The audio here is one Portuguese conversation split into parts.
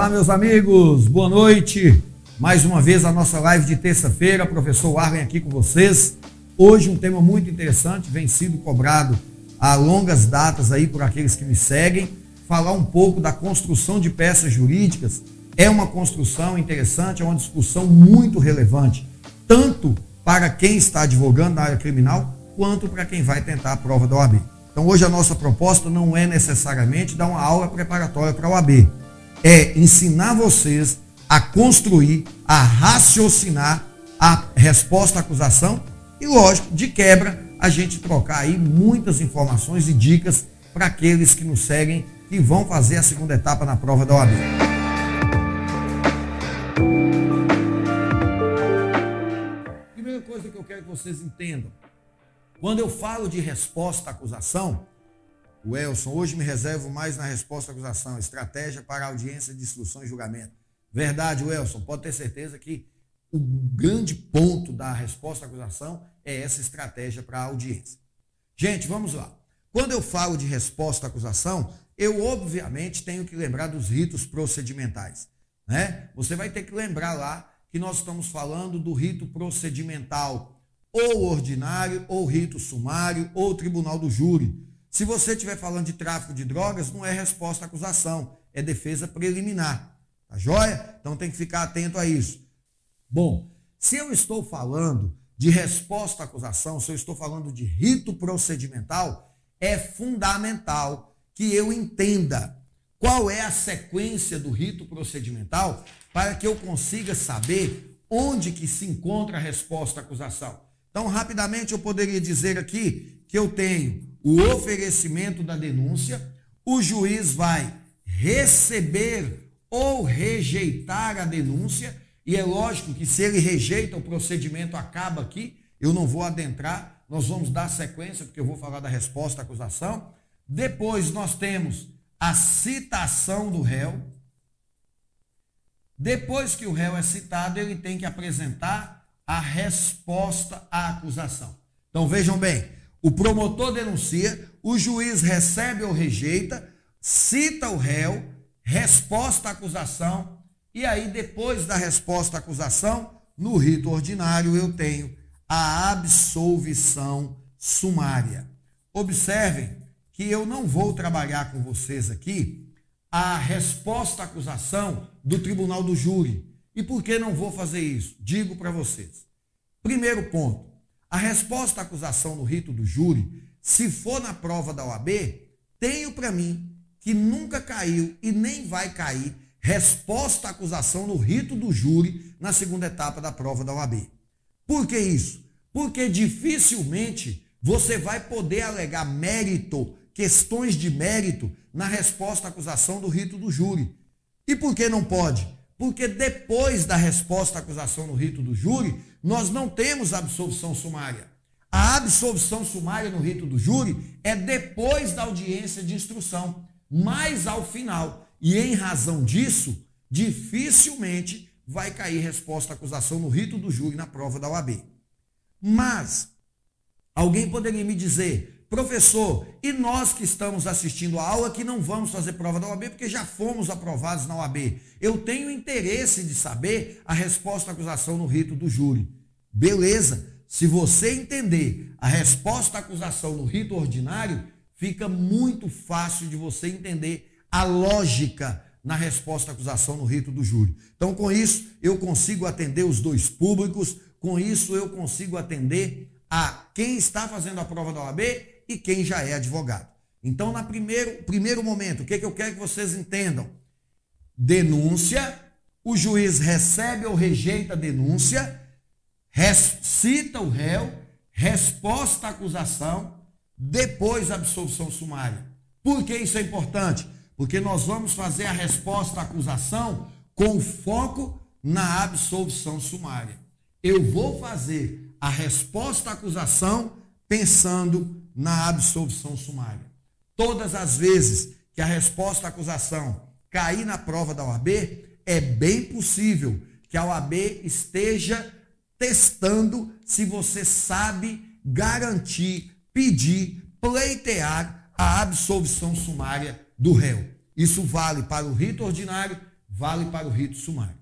Olá, meus amigos, boa noite. Mais uma vez a nossa live de terça-feira, professor Arlen aqui com vocês. Hoje um tema muito interessante, vem sido cobrado a longas datas aí por aqueles que me seguem. Falar um pouco da construção de peças jurídicas. É uma construção interessante, é uma discussão muito relevante, tanto para quem está advogando na área criminal, quanto para quem vai tentar a prova da OAB. Então hoje a nossa proposta não é necessariamente dar uma aula preparatória para a OAB é ensinar vocês a construir, a raciocinar a resposta à acusação e, lógico, de quebra, a gente trocar aí muitas informações e dicas para aqueles que nos seguem e vão fazer a segunda etapa na prova da OAB. Primeira coisa que eu quero que vocês entendam. Quando eu falo de resposta à acusação, o Elson, hoje me reservo mais na resposta à acusação, estratégia para audiência de instrução e julgamento. Verdade, Elson, pode ter certeza que o grande ponto da resposta à acusação é essa estratégia para a audiência. Gente, vamos lá. Quando eu falo de resposta à acusação, eu obviamente tenho que lembrar dos ritos procedimentais. Né? Você vai ter que lembrar lá que nós estamos falando do rito procedimental, ou ordinário, ou rito sumário, ou tribunal do júri. Se você estiver falando de tráfico de drogas, não é resposta à acusação, é defesa preliminar. Tá joia? Então tem que ficar atento a isso. Bom, se eu estou falando de resposta à acusação, se eu estou falando de rito procedimental, é fundamental que eu entenda qual é a sequência do rito procedimental para que eu consiga saber onde que se encontra a resposta à acusação. Então, rapidamente eu poderia dizer aqui que eu tenho o oferecimento da denúncia, o juiz vai receber ou rejeitar a denúncia, e é lógico que se ele rejeita, o procedimento acaba aqui, eu não vou adentrar, nós vamos dar sequência, porque eu vou falar da resposta à acusação. Depois nós temos a citação do réu. Depois que o réu é citado, ele tem que apresentar a resposta à acusação. Então vejam bem, o promotor denuncia, o juiz recebe ou rejeita, cita o réu, resposta à acusação, e aí, depois da resposta à acusação, no rito ordinário, eu tenho a absolvição sumária. Observem que eu não vou trabalhar com vocês aqui a resposta à acusação do tribunal do júri. E por que não vou fazer isso? Digo para vocês. Primeiro ponto. A resposta à acusação no rito do júri, se for na prova da OAB, tenho para mim que nunca caiu e nem vai cair resposta à acusação no rito do júri na segunda etapa da prova da OAB. Por que isso? Porque dificilmente você vai poder alegar mérito, questões de mérito, na resposta à acusação do rito do júri. E por que não pode? Porque depois da resposta à acusação no rito do júri, nós não temos absolvição sumária. A absolvição sumária no rito do júri é depois da audiência de instrução, mais ao final. E em razão disso, dificilmente vai cair resposta à acusação no rito do júri na prova da OAB. Mas alguém poderia me dizer, professor, e nós que estamos assistindo a aula que não vamos fazer prova da OAB porque já fomos aprovados na OAB. Eu tenho interesse de saber a resposta à acusação no rito do júri. Beleza. Se você entender a resposta à acusação no rito ordinário, fica muito fácil de você entender a lógica na resposta à acusação no rito do júri. Então, com isso, eu consigo atender os dois públicos, com isso, eu consigo atender a quem está fazendo a prova da OAB e quem já é advogado. Então, no primeiro, primeiro momento, o que, que eu quero que vocês entendam? Denúncia, o juiz recebe ou rejeita a denúncia, cita o réu, resposta à acusação, depois a absolvição sumária. Por que isso é importante? Porque nós vamos fazer a resposta à acusação com foco na absolvição sumária. Eu vou fazer a resposta à acusação pensando na absolvição sumária. Todas as vezes que a resposta à acusação cair na prova da OAB, é bem possível que a OAB esteja testando se você sabe garantir, pedir, pleitear a absolvição sumária do réu. Isso vale para o rito ordinário, vale para o rito sumário.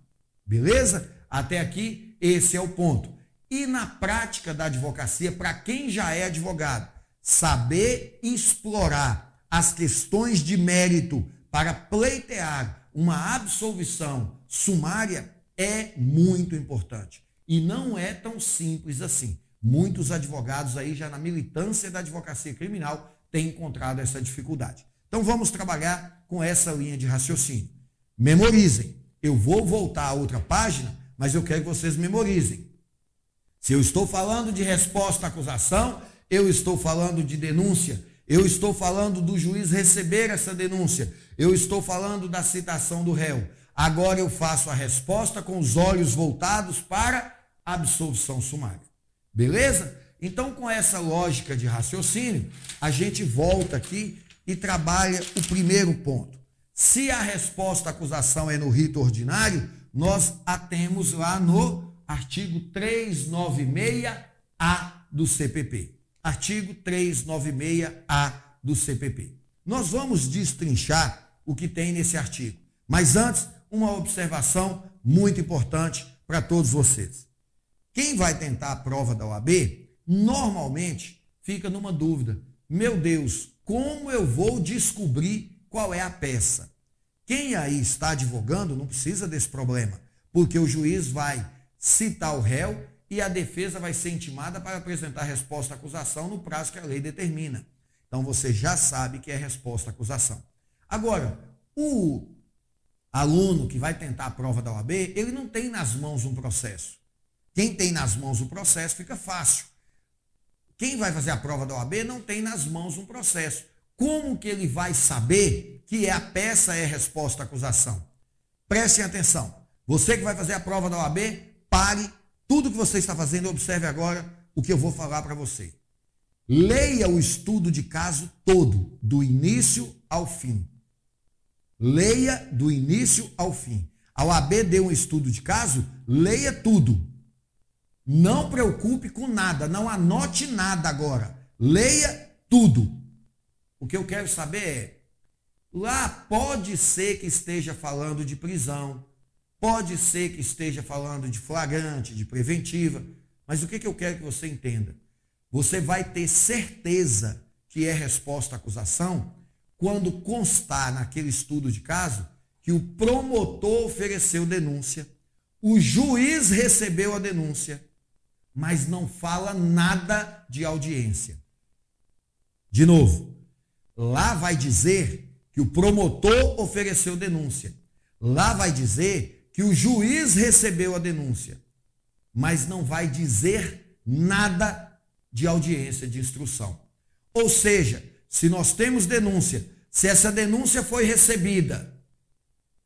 Beleza? Até aqui, esse é o ponto. E na prática da advocacia, para quem já é advogado, saber explorar as questões de mérito para pleitear uma absolvição sumária é muito importante. E não é tão simples assim. Muitos advogados aí, já na militância da advocacia criminal, têm encontrado essa dificuldade. Então vamos trabalhar com essa linha de raciocínio. Memorizem. Eu vou voltar a outra página, mas eu quero que vocês memorizem. Se eu estou falando de resposta à acusação, eu estou falando de denúncia, eu estou falando do juiz receber essa denúncia, eu estou falando da citação do réu. Agora eu faço a resposta com os olhos voltados para a absolvição sumária. Beleza? Então, com essa lógica de raciocínio, a gente volta aqui e trabalha o primeiro ponto. Se a resposta à acusação é no rito ordinário, nós a temos lá no artigo 396A do CPP. Artigo 396A do CPP. Nós vamos destrinchar o que tem nesse artigo. Mas antes, uma observação muito importante para todos vocês. Quem vai tentar a prova da OAB, normalmente fica numa dúvida. Meu Deus, como eu vou descobrir qual é a peça? Quem aí está advogando não precisa desse problema, porque o juiz vai citar o réu e a defesa vai ser intimada para apresentar resposta à acusação no prazo que a lei determina. Então você já sabe que é resposta à acusação. Agora, o aluno que vai tentar a prova da OAB, ele não tem nas mãos um processo. Quem tem nas mãos o processo fica fácil. Quem vai fazer a prova da OAB não tem nas mãos um processo. Como que ele vai saber que é a peça é resposta à acusação? Prestem atenção. Você que vai fazer a prova da OAB, pare tudo que você está fazendo observe agora o que eu vou falar para você. Leia o estudo de caso todo, do início ao fim. Leia do início ao fim. A OAB deu um estudo de caso, leia tudo. Não preocupe com nada, não anote nada agora. Leia tudo. O que eu quero saber é: lá pode ser que esteja falando de prisão, pode ser que esteja falando de flagrante, de preventiva, mas o que, que eu quero que você entenda? Você vai ter certeza que é resposta à acusação quando constar naquele estudo de caso que o promotor ofereceu denúncia, o juiz recebeu a denúncia, mas não fala nada de audiência. De novo, lá vai dizer que o promotor ofereceu denúncia. Lá vai dizer que o juiz recebeu a denúncia, mas não vai dizer nada de audiência de instrução. Ou seja, se nós temos denúncia, se essa denúncia foi recebida,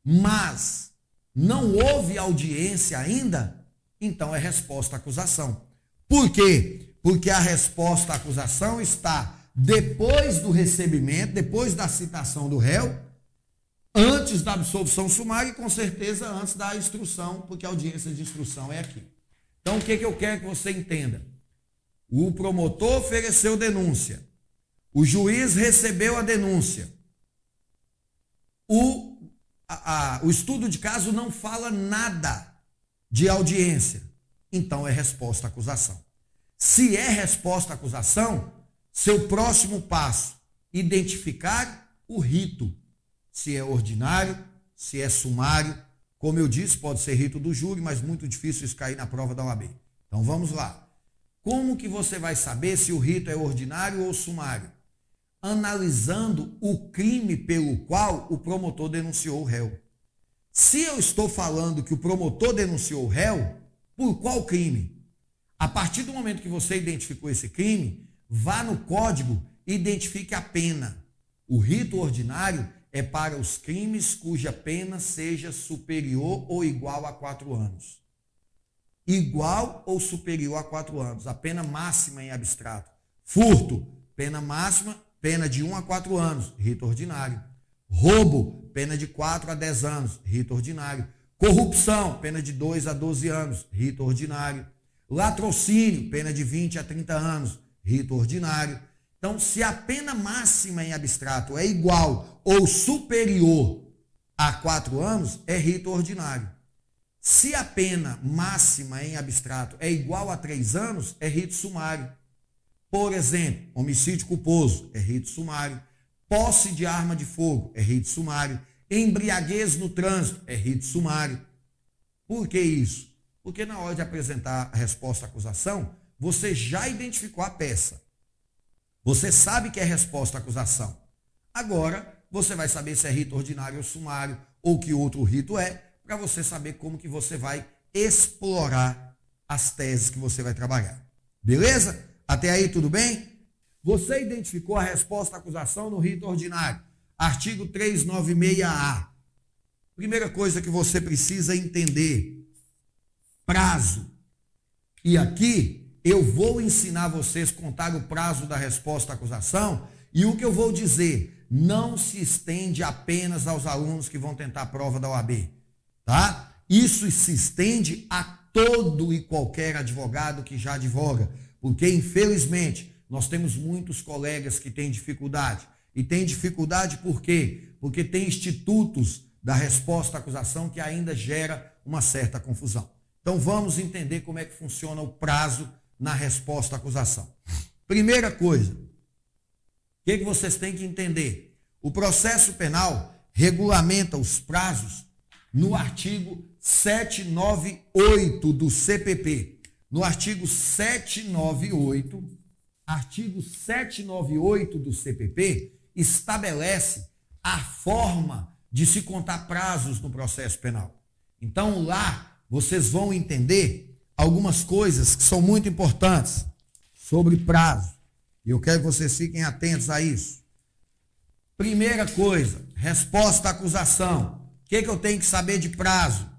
mas não houve audiência ainda, então é resposta à acusação. Por quê? Porque a resposta à acusação está depois do recebimento, depois da citação do réu, antes da absolvição sumária e com certeza antes da instrução, porque a audiência de instrução é aqui. Então o que, que eu quero que você entenda? O promotor ofereceu denúncia. O juiz recebeu a denúncia. O, a, a, o estudo de caso não fala nada de audiência. Então é resposta à acusação. Se é resposta à acusação, seu próximo passo, identificar o rito. Se é ordinário, se é sumário. Como eu disse, pode ser rito do júri, mas muito difícil isso cair na prova da OAB. Então vamos lá. Como que você vai saber se o rito é ordinário ou sumário? Analisando o crime pelo qual o promotor denunciou o réu. Se eu estou falando que o promotor denunciou o réu, por qual crime? A partir do momento que você identificou esse crime, vá no código e identifique a pena. O rito ordinário é para os crimes cuja pena seja superior ou igual a quatro anos igual ou superior a quatro anos. A pena máxima em abstrato. Furto, pena máxima, pena de um a quatro anos, rito ordinário. Roubo, pena de quatro a dez anos, rito ordinário. Corrupção, pena de dois a doze anos, rito ordinário. Latrocínio, pena de 20 a 30 anos, rito ordinário. Então, se a pena máxima em abstrato é igual ou superior a quatro anos é rito ordinário. Se a pena máxima em abstrato é igual a três anos, é rito sumário. Por exemplo, homicídio culposo é rito sumário. Posse de arma de fogo é rito sumário. Embriaguez no trânsito é rito sumário. Por que isso? Porque na hora de apresentar a resposta à acusação, você já identificou a peça. Você sabe que é resposta à acusação. Agora, você vai saber se é rito ordinário ou sumário, ou que outro rito é, para você saber como que você vai explorar as teses que você vai trabalhar. Beleza? Até aí tudo bem? Você identificou a resposta à acusação no rito ordinário. Artigo 396A. Primeira coisa que você precisa entender: prazo. E aqui eu vou ensinar vocês a contar o prazo da resposta à acusação e o que eu vou dizer não se estende apenas aos alunos que vão tentar a prova da OAB, tá? Isso se estende a todo e qualquer advogado que já advoga, porque infelizmente nós temos muitos colegas que têm dificuldade. E tem dificuldade por quê? Porque tem institutos da resposta à acusação que ainda gera uma certa confusão. Então vamos entender como é que funciona o prazo na resposta à acusação. Primeira coisa, o que, que vocês têm que entender? O processo penal regulamenta os prazos no artigo 798 do CPP. No artigo 798, artigo 798 do CPP estabelece a forma de se contar prazos no processo penal. Então lá vocês vão entender algumas coisas que são muito importantes sobre prazo. E eu quero que vocês fiquem atentos a isso. Primeira coisa, resposta à acusação. O que, que eu tenho que saber de prazo?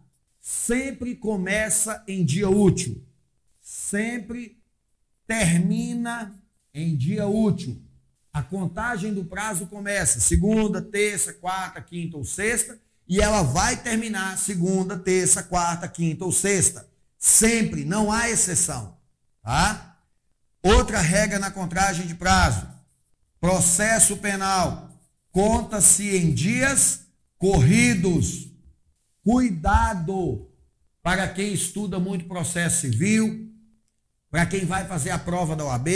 Sempre começa em dia útil. Sempre termina em dia útil. A contagem do prazo começa segunda, terça, quarta, quinta ou sexta, e ela vai terminar segunda, terça, quarta, quinta ou sexta. Sempre, não há exceção. Tá? Outra regra na contagem de prazo. Processo penal. Conta-se em dias corridos. Cuidado para quem estuda muito processo civil, para quem vai fazer a prova da OAB,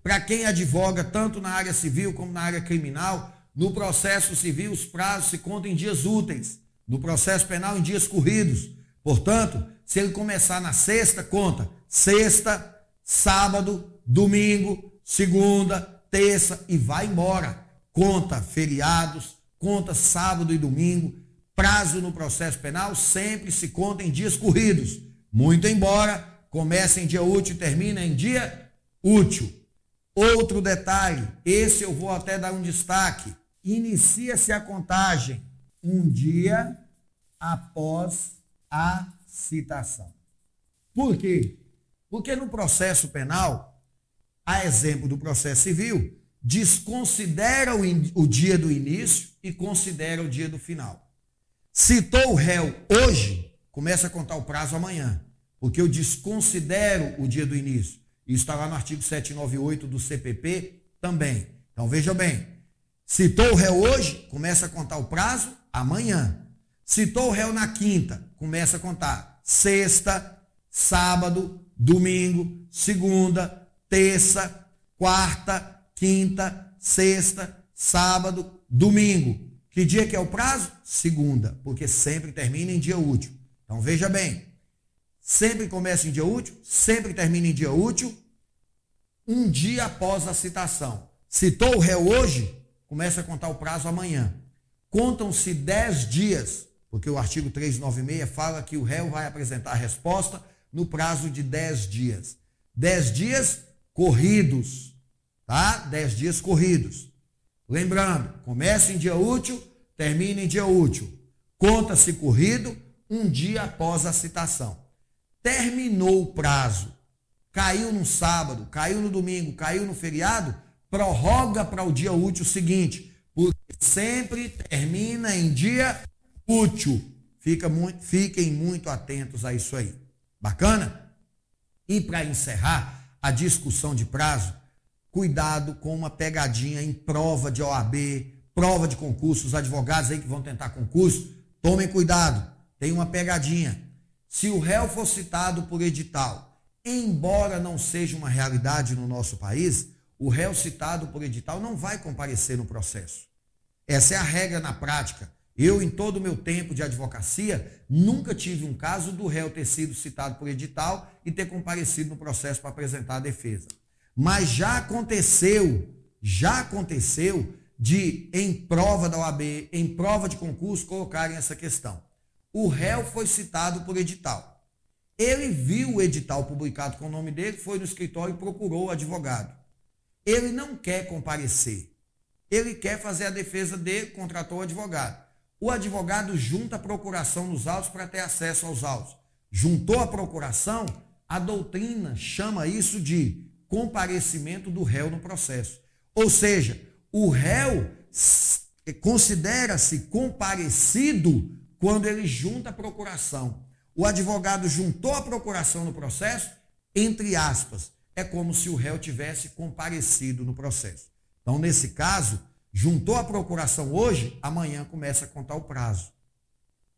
para quem advoga tanto na área civil como na área criminal. No processo civil, os prazos se contam em dias úteis. No processo penal, em dias corridos. Portanto, se ele começar na sexta, conta sexta, sábado, domingo, segunda, terça e vai embora. Conta feriados, conta sábado e domingo. Prazo no processo penal sempre se conta em dias corridos. Muito embora comece em dia útil e termine em dia útil. Outro detalhe, esse eu vou até dar um destaque. Inicia-se a contagem um dia após a citação. Por quê? Porque no processo penal, a exemplo do processo civil, desconsidera o, o dia do início e considera o dia do final. Citou o réu hoje, começa a contar o prazo amanhã, porque eu desconsidero o dia do início. Isso está lá no artigo 798 do CPP também. Então veja bem, citou o réu hoje, começa a contar o prazo amanhã. Citou o réu na quinta, começa a contar sexta, sábado, domingo, segunda, terça, quarta, quinta, sexta, sábado, domingo. Que dia que é o prazo? Segunda, porque sempre termina em dia útil. Então veja bem, sempre começa em dia útil, sempre termina em dia útil, um dia após a citação. Citou o réu hoje, começa a contar o prazo amanhã. Contam-se 10 dias, porque o artigo 396 fala que o réu vai apresentar a resposta no prazo de 10 dias. 10 dias corridos, tá? Dez dias corridos. Lembrando, começa em dia útil, termina em dia útil. Conta-se corrido um dia após a citação. Terminou o prazo, caiu no sábado, caiu no domingo, caiu no feriado, prorroga para o dia útil seguinte, porque sempre termina em dia útil. Fica muito, fiquem muito atentos a isso aí. Bacana? E para encerrar, a discussão de prazo, cuidado com uma pegadinha em prova de OAB, prova de concurso, os advogados aí que vão tentar concurso, tomem cuidado, tem uma pegadinha. Se o réu for citado por edital, embora não seja uma realidade no nosso país, o réu citado por edital não vai comparecer no processo. Essa é a regra na prática. Eu, em todo o meu tempo de advocacia, nunca tive um caso do réu ter sido citado por edital e ter comparecido no processo para apresentar a defesa. Mas já aconteceu, já aconteceu de, em prova da OAB, em prova de concurso, colocarem essa questão. O réu foi citado por edital. Ele viu o edital publicado com o nome dele, foi no escritório e procurou o advogado. Ele não quer comparecer. Ele quer fazer a defesa dele, contratou o advogado. O advogado junta a procuração nos autos para ter acesso aos autos. Juntou a procuração, a doutrina chama isso de comparecimento do réu no processo. Ou seja, o réu considera-se comparecido quando ele junta a procuração. O advogado juntou a procuração no processo, entre aspas, é como se o réu tivesse comparecido no processo. Então, nesse caso, Juntou a procuração hoje, amanhã começa a contar o prazo.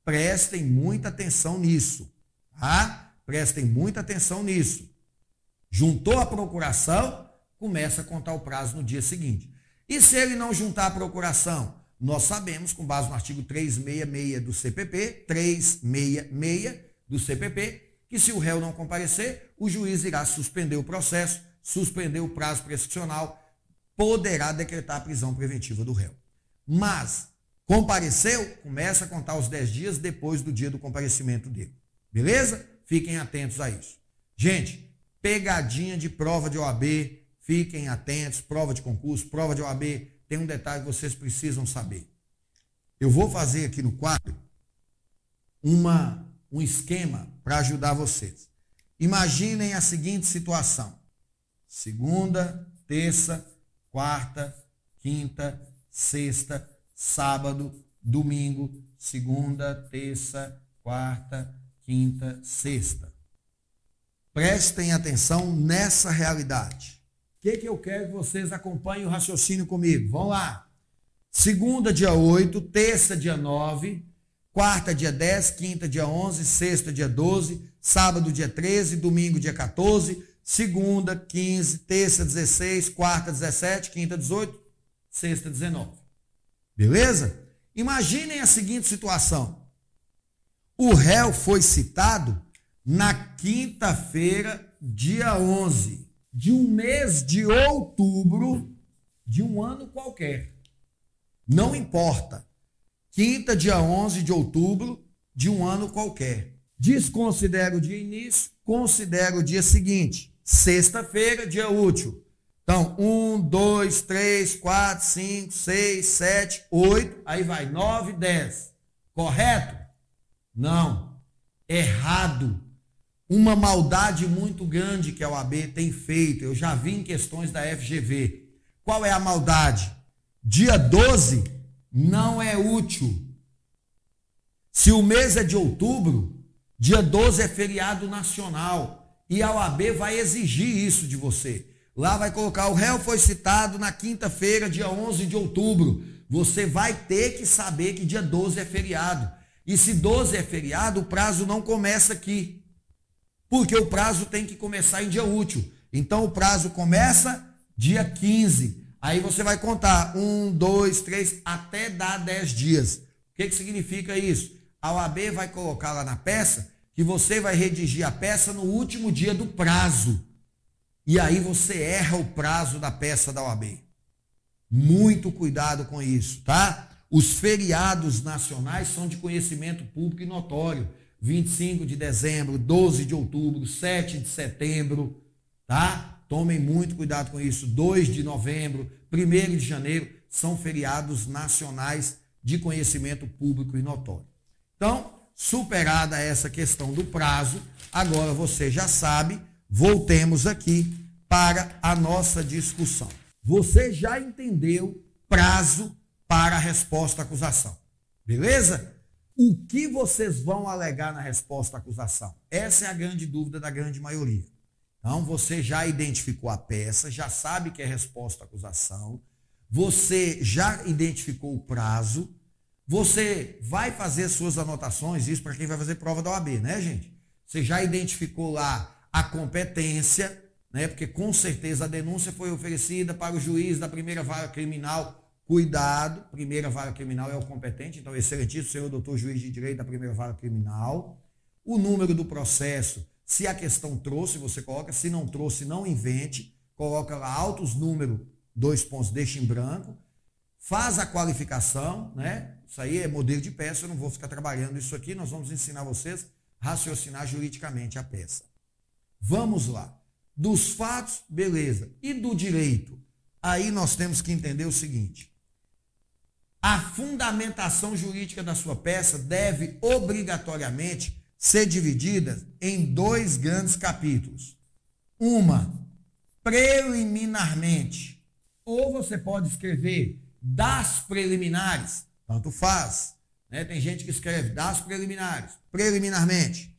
Prestem muita atenção nisso. Tá? Prestem muita atenção nisso. Juntou a procuração, começa a contar o prazo no dia seguinte. E se ele não juntar a procuração? Nós sabemos, com base no artigo 366 do CPP, 366 do CPP, que se o réu não comparecer, o juiz irá suspender o processo, suspender o prazo prescricional poderá decretar a prisão preventiva do réu. Mas, compareceu, começa a contar os 10 dias depois do dia do comparecimento dele. Beleza? Fiquem atentos a isso. Gente, pegadinha de prova de OAB, fiquem atentos, prova de concurso, prova de OAB, tem um detalhe que vocês precisam saber. Eu vou fazer aqui no quadro uma, um esquema para ajudar vocês. Imaginem a seguinte situação: segunda, terça, quarta, quinta, sexta, sábado, domingo, segunda, terça, quarta, quinta, sexta. Prestem atenção nessa realidade. O que, que eu quero que vocês acompanhem o raciocínio comigo? Vamos lá. Segunda, dia 8, terça, dia 9, quarta, dia 10, quinta, dia 11, sexta, dia 12, sábado, dia 13, domingo, dia 14, segunda, 15, terça, 16, quarta, 17, quinta, 18, sexta, 19. Beleza? Imaginem a seguinte situação. O réu foi citado na quinta-feira, dia 11 de um mês de outubro de um ano qualquer. Não importa. Quinta, dia 11 de outubro de um ano qualquer. Desconsidera o dia início, considera o dia seguinte. Sexta-feira, dia útil. Então, um, dois, três, quatro, cinco, seis, sete, oito, aí vai, nove, dez. Correto? Não. Errado. Uma maldade muito grande que a OAB tem feito. Eu já vi em questões da FGV. Qual é a maldade? Dia 12 não é útil. Se o mês é de outubro, dia 12 é feriado nacional. E a OAB vai exigir isso de você. Lá vai colocar: o réu foi citado na quinta-feira, dia 11 de outubro. Você vai ter que saber que dia 12 é feriado. E se 12 é feriado, o prazo não começa aqui. Porque o prazo tem que começar em dia útil. Então o prazo começa dia 15. Aí você vai contar um, dois, três, até dar 10 dias. O que, que significa isso? A OAB vai colocar lá na peça que você vai redigir a peça no último dia do prazo. E aí você erra o prazo da peça da OAB. Muito cuidado com isso, tá? Os feriados nacionais são de conhecimento público e notório. 25 de dezembro, 12 de outubro, 7 de setembro, tá? Tomem muito cuidado com isso. 2 de novembro, 1 de janeiro, são feriados nacionais de conhecimento público e notório. Então, Superada essa questão do prazo, agora você já sabe, voltemos aqui para a nossa discussão. Você já entendeu prazo para a resposta à acusação. Beleza? O que vocês vão alegar na resposta à acusação? Essa é a grande dúvida da grande maioria. Então, você já identificou a peça, já sabe que é resposta à acusação, você já identificou o prazo, Você vai fazer suas anotações, isso para quem vai fazer prova da OAB, né, gente? Você já identificou lá a competência, né? Porque com certeza a denúncia foi oferecida para o juiz da primeira vara criminal. Cuidado, primeira vara criminal é o competente, então, excelentíssimo senhor doutor juiz de direito da primeira vara criminal. O número do processo, se a questão trouxe, você coloca, se não trouxe, não invente, coloca lá altos números, dois pontos, deixa em branco, faz a qualificação, né? Isso aí é modelo de peça, eu não vou ficar trabalhando isso aqui, nós vamos ensinar vocês a raciocinar juridicamente a peça. Vamos lá. Dos fatos, beleza. E do direito? Aí nós temos que entender o seguinte: a fundamentação jurídica da sua peça deve obrigatoriamente ser dividida em dois grandes capítulos. Uma, preliminarmente. Ou você pode escrever das preliminares, tanto faz. Né? Tem gente que escreve das preliminares, preliminarmente.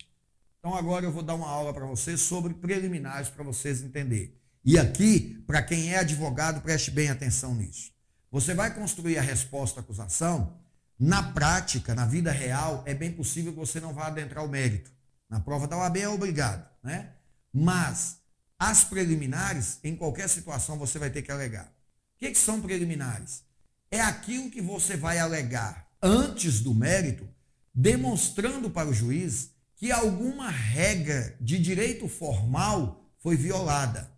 Então agora eu vou dar uma aula para vocês sobre preliminares para vocês entenderem. E aqui, para quem é advogado, preste bem atenção nisso. Você vai construir a resposta à acusação, na prática, na vida real, é bem possível que você não vá adentrar o mérito. Na prova da OAB é obrigado, né? Mas as preliminares, em qualquer situação, você vai ter que alegar. O que, que são preliminares? É aquilo que você vai alegar antes do mérito, demonstrando para o juiz que alguma regra de direito formal foi violada.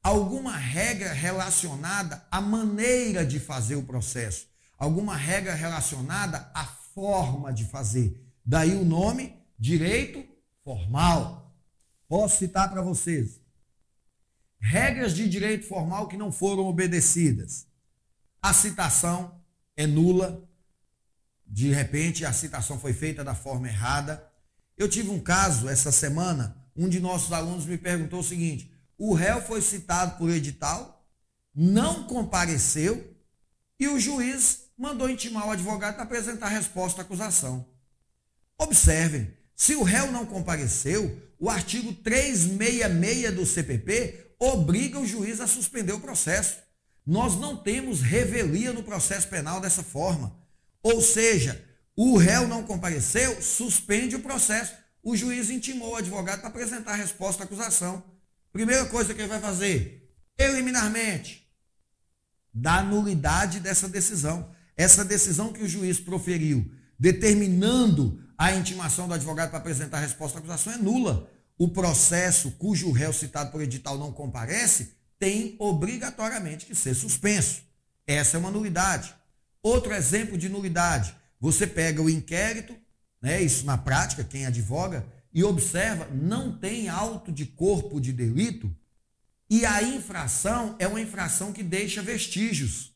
Alguma regra relacionada à maneira de fazer o processo. Alguma regra relacionada à forma de fazer. Daí o nome direito formal. Posso citar para vocês. Regras de direito formal que não foram obedecidas. A citação é nula. De repente, a citação foi feita da forma errada. Eu tive um caso essa semana, um de nossos alunos me perguntou o seguinte: o réu foi citado por edital, não compareceu e o juiz mandou intimar o advogado para apresentar a resposta à acusação. Observem, se o réu não compareceu, o artigo 366 do CPP obriga o juiz a suspender o processo. Nós não temos revelia no processo penal dessa forma. Ou seja, o réu não compareceu, suspende o processo. O juiz intimou o advogado para apresentar a resposta à acusação. Primeira coisa que ele vai fazer, eliminarmente, dar nulidade dessa decisão. Essa decisão que o juiz proferiu, determinando a intimação do advogado para apresentar a resposta à acusação, é nula. O processo cujo réu citado por edital não comparece tem obrigatoriamente que ser suspenso. Essa é uma nulidade. Outro exemplo de nulidade você pega o inquérito, né, isso na prática, quem advoga, e observa, não tem auto de corpo de delito, e a infração é uma infração que deixa vestígios.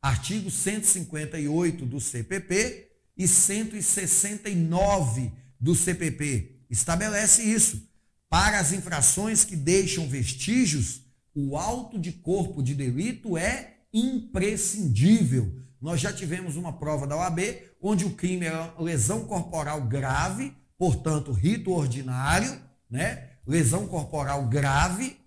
Artigo 158 do CPP e 169 do CPP estabelece isso. Para as infrações que deixam vestígios, o auto de corpo de delito é imprescindível. Nós já tivemos uma prova da OAB onde o crime era lesão corporal grave, portanto, rito ordinário, né? Lesão corporal grave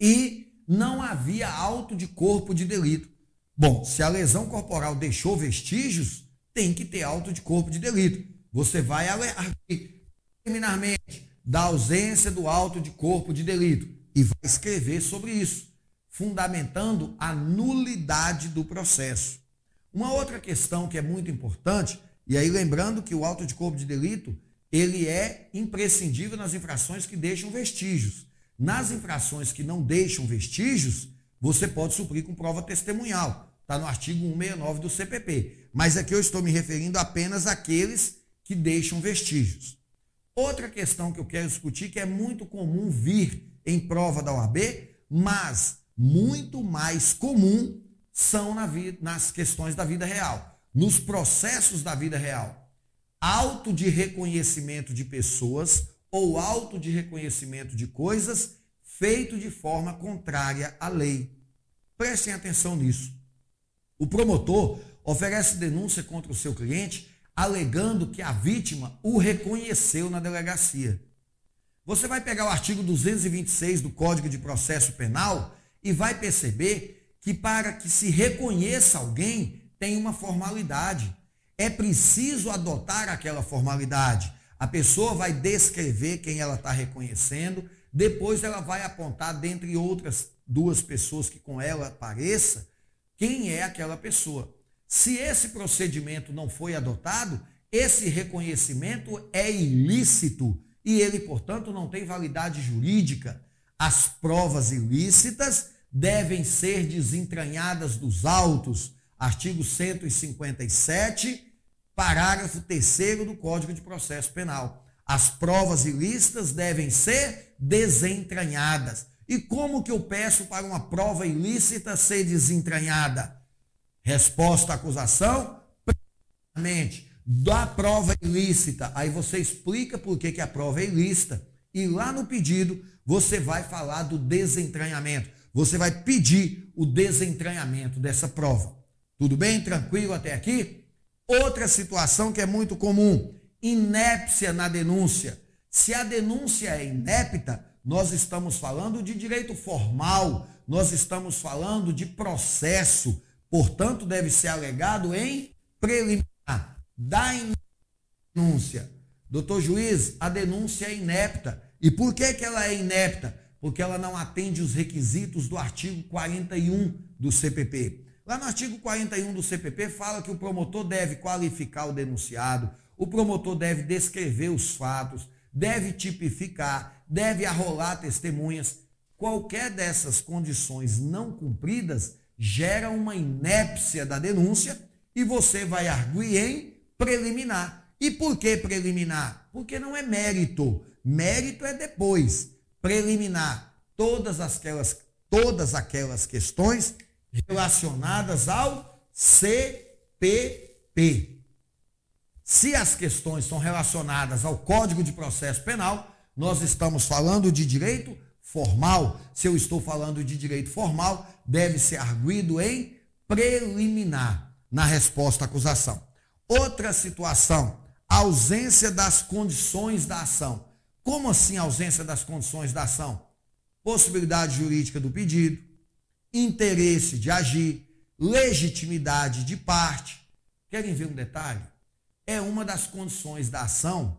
e não havia auto de corpo de delito. Bom, se a lesão corporal deixou vestígios, tem que ter auto de corpo de delito. Você vai preliminarmente da ausência do auto de corpo de delito e vai escrever sobre isso, fundamentando a nulidade do processo. Uma outra questão que é muito importante, e aí lembrando que o auto de corpo de delito, ele é imprescindível nas infrações que deixam vestígios. Nas infrações que não deixam vestígios, você pode suprir com prova testemunhal. Está no artigo 169 do CPP. Mas aqui eu estou me referindo apenas àqueles que deixam vestígios. Outra questão que eu quero discutir, que é muito comum vir em prova da OAB, mas muito mais comum são na vida, nas questões da vida real, nos processos da vida real. Auto de reconhecimento de pessoas ou auto de reconhecimento de coisas feito de forma contrária à lei. Prestem atenção nisso. O promotor oferece denúncia contra o seu cliente alegando que a vítima o reconheceu na delegacia. Você vai pegar o artigo 226 do Código de Processo Penal e vai perceber que para que se reconheça alguém tem uma formalidade. é preciso adotar aquela formalidade. A pessoa vai descrever quem ela está reconhecendo, depois ela vai apontar, dentre outras duas pessoas que com ela pareça, quem é aquela pessoa. Se esse procedimento não foi adotado, esse reconhecimento é ilícito e ele, portanto, não tem validade jurídica. As provas ilícitas devem ser desentranhadas dos autos. Artigo 157, parágrafo 3 do Código de Processo Penal. As provas ilícitas devem ser desentranhadas. E como que eu peço para uma prova ilícita ser desentranhada? Resposta à acusação, primeiramente, da prova ilícita. Aí você explica por que, que a prova é ilícita. E lá no pedido, você vai falar do desentranhamento. Você vai pedir o desentranhamento dessa prova. Tudo bem? Tranquilo até aqui? Outra situação que é muito comum: inépcia na denúncia. Se a denúncia é inépta, nós estamos falando de direito formal, nós estamos falando de processo, portanto, deve ser alegado em preliminar da denúncia. Doutor juiz, a denúncia é inepta. E por que, que ela é inepta? Porque ela não atende os requisitos do artigo 41 do CPP. Lá no artigo 41 do CPP fala que o promotor deve qualificar o denunciado, o promotor deve descrever os fatos, deve tipificar, deve arrolar testemunhas. Qualquer dessas condições não cumpridas gera uma inépcia da denúncia e você vai arguir em preliminar. E por que preliminar? Porque não é mérito. Mérito é depois. Preliminar. Todas aquelas, todas aquelas questões relacionadas ao CPP. Se as questões são relacionadas ao Código de Processo Penal, nós estamos falando de direito formal. Se eu estou falando de direito formal, deve ser arguído em preliminar na resposta à acusação. Outra situação, ausência das condições da ação. Como assim ausência das condições da ação? Possibilidade jurídica do pedido, interesse de agir, legitimidade de parte. Querem ver um detalhe? É uma das condições da ação,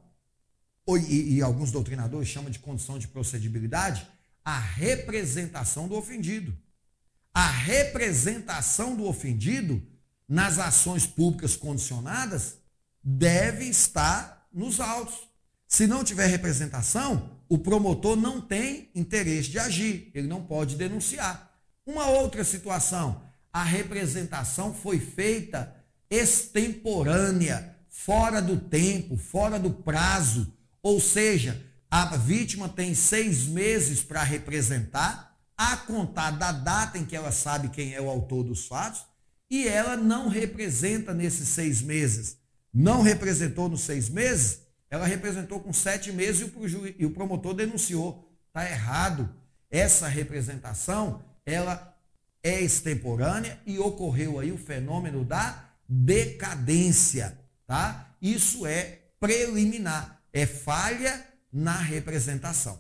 e, e alguns doutrinadores chamam de condição de procedibilidade, a representação do ofendido. A representação do ofendido nas ações públicas condicionadas deve estar nos autos. Se não tiver representação, o promotor não tem interesse de agir, ele não pode denunciar. Uma outra situação, a representação foi feita extemporânea, fora do tempo, fora do prazo, ou seja, a vítima tem seis meses para representar, a contar da data em que ela sabe quem é o autor dos fatos, e ela não representa nesses seis meses. Não representou nos seis meses, ela representou com sete meses e o, promotor denunciou. Está errado. Essa representação, ela é extemporânea e ocorreu aí o fenômeno da decadência, tá? Isso é preliminar, é falha na representação.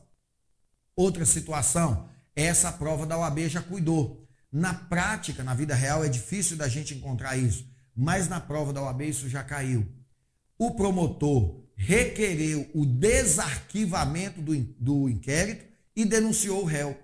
Outra situação, essa prova da OAB já cuidou. Na prática, na vida real, é difícil da gente encontrar isso, mas na prova da OAB isso já caiu. O promotor requereu o desarquivamento do, do inquérito e denunciou o réu.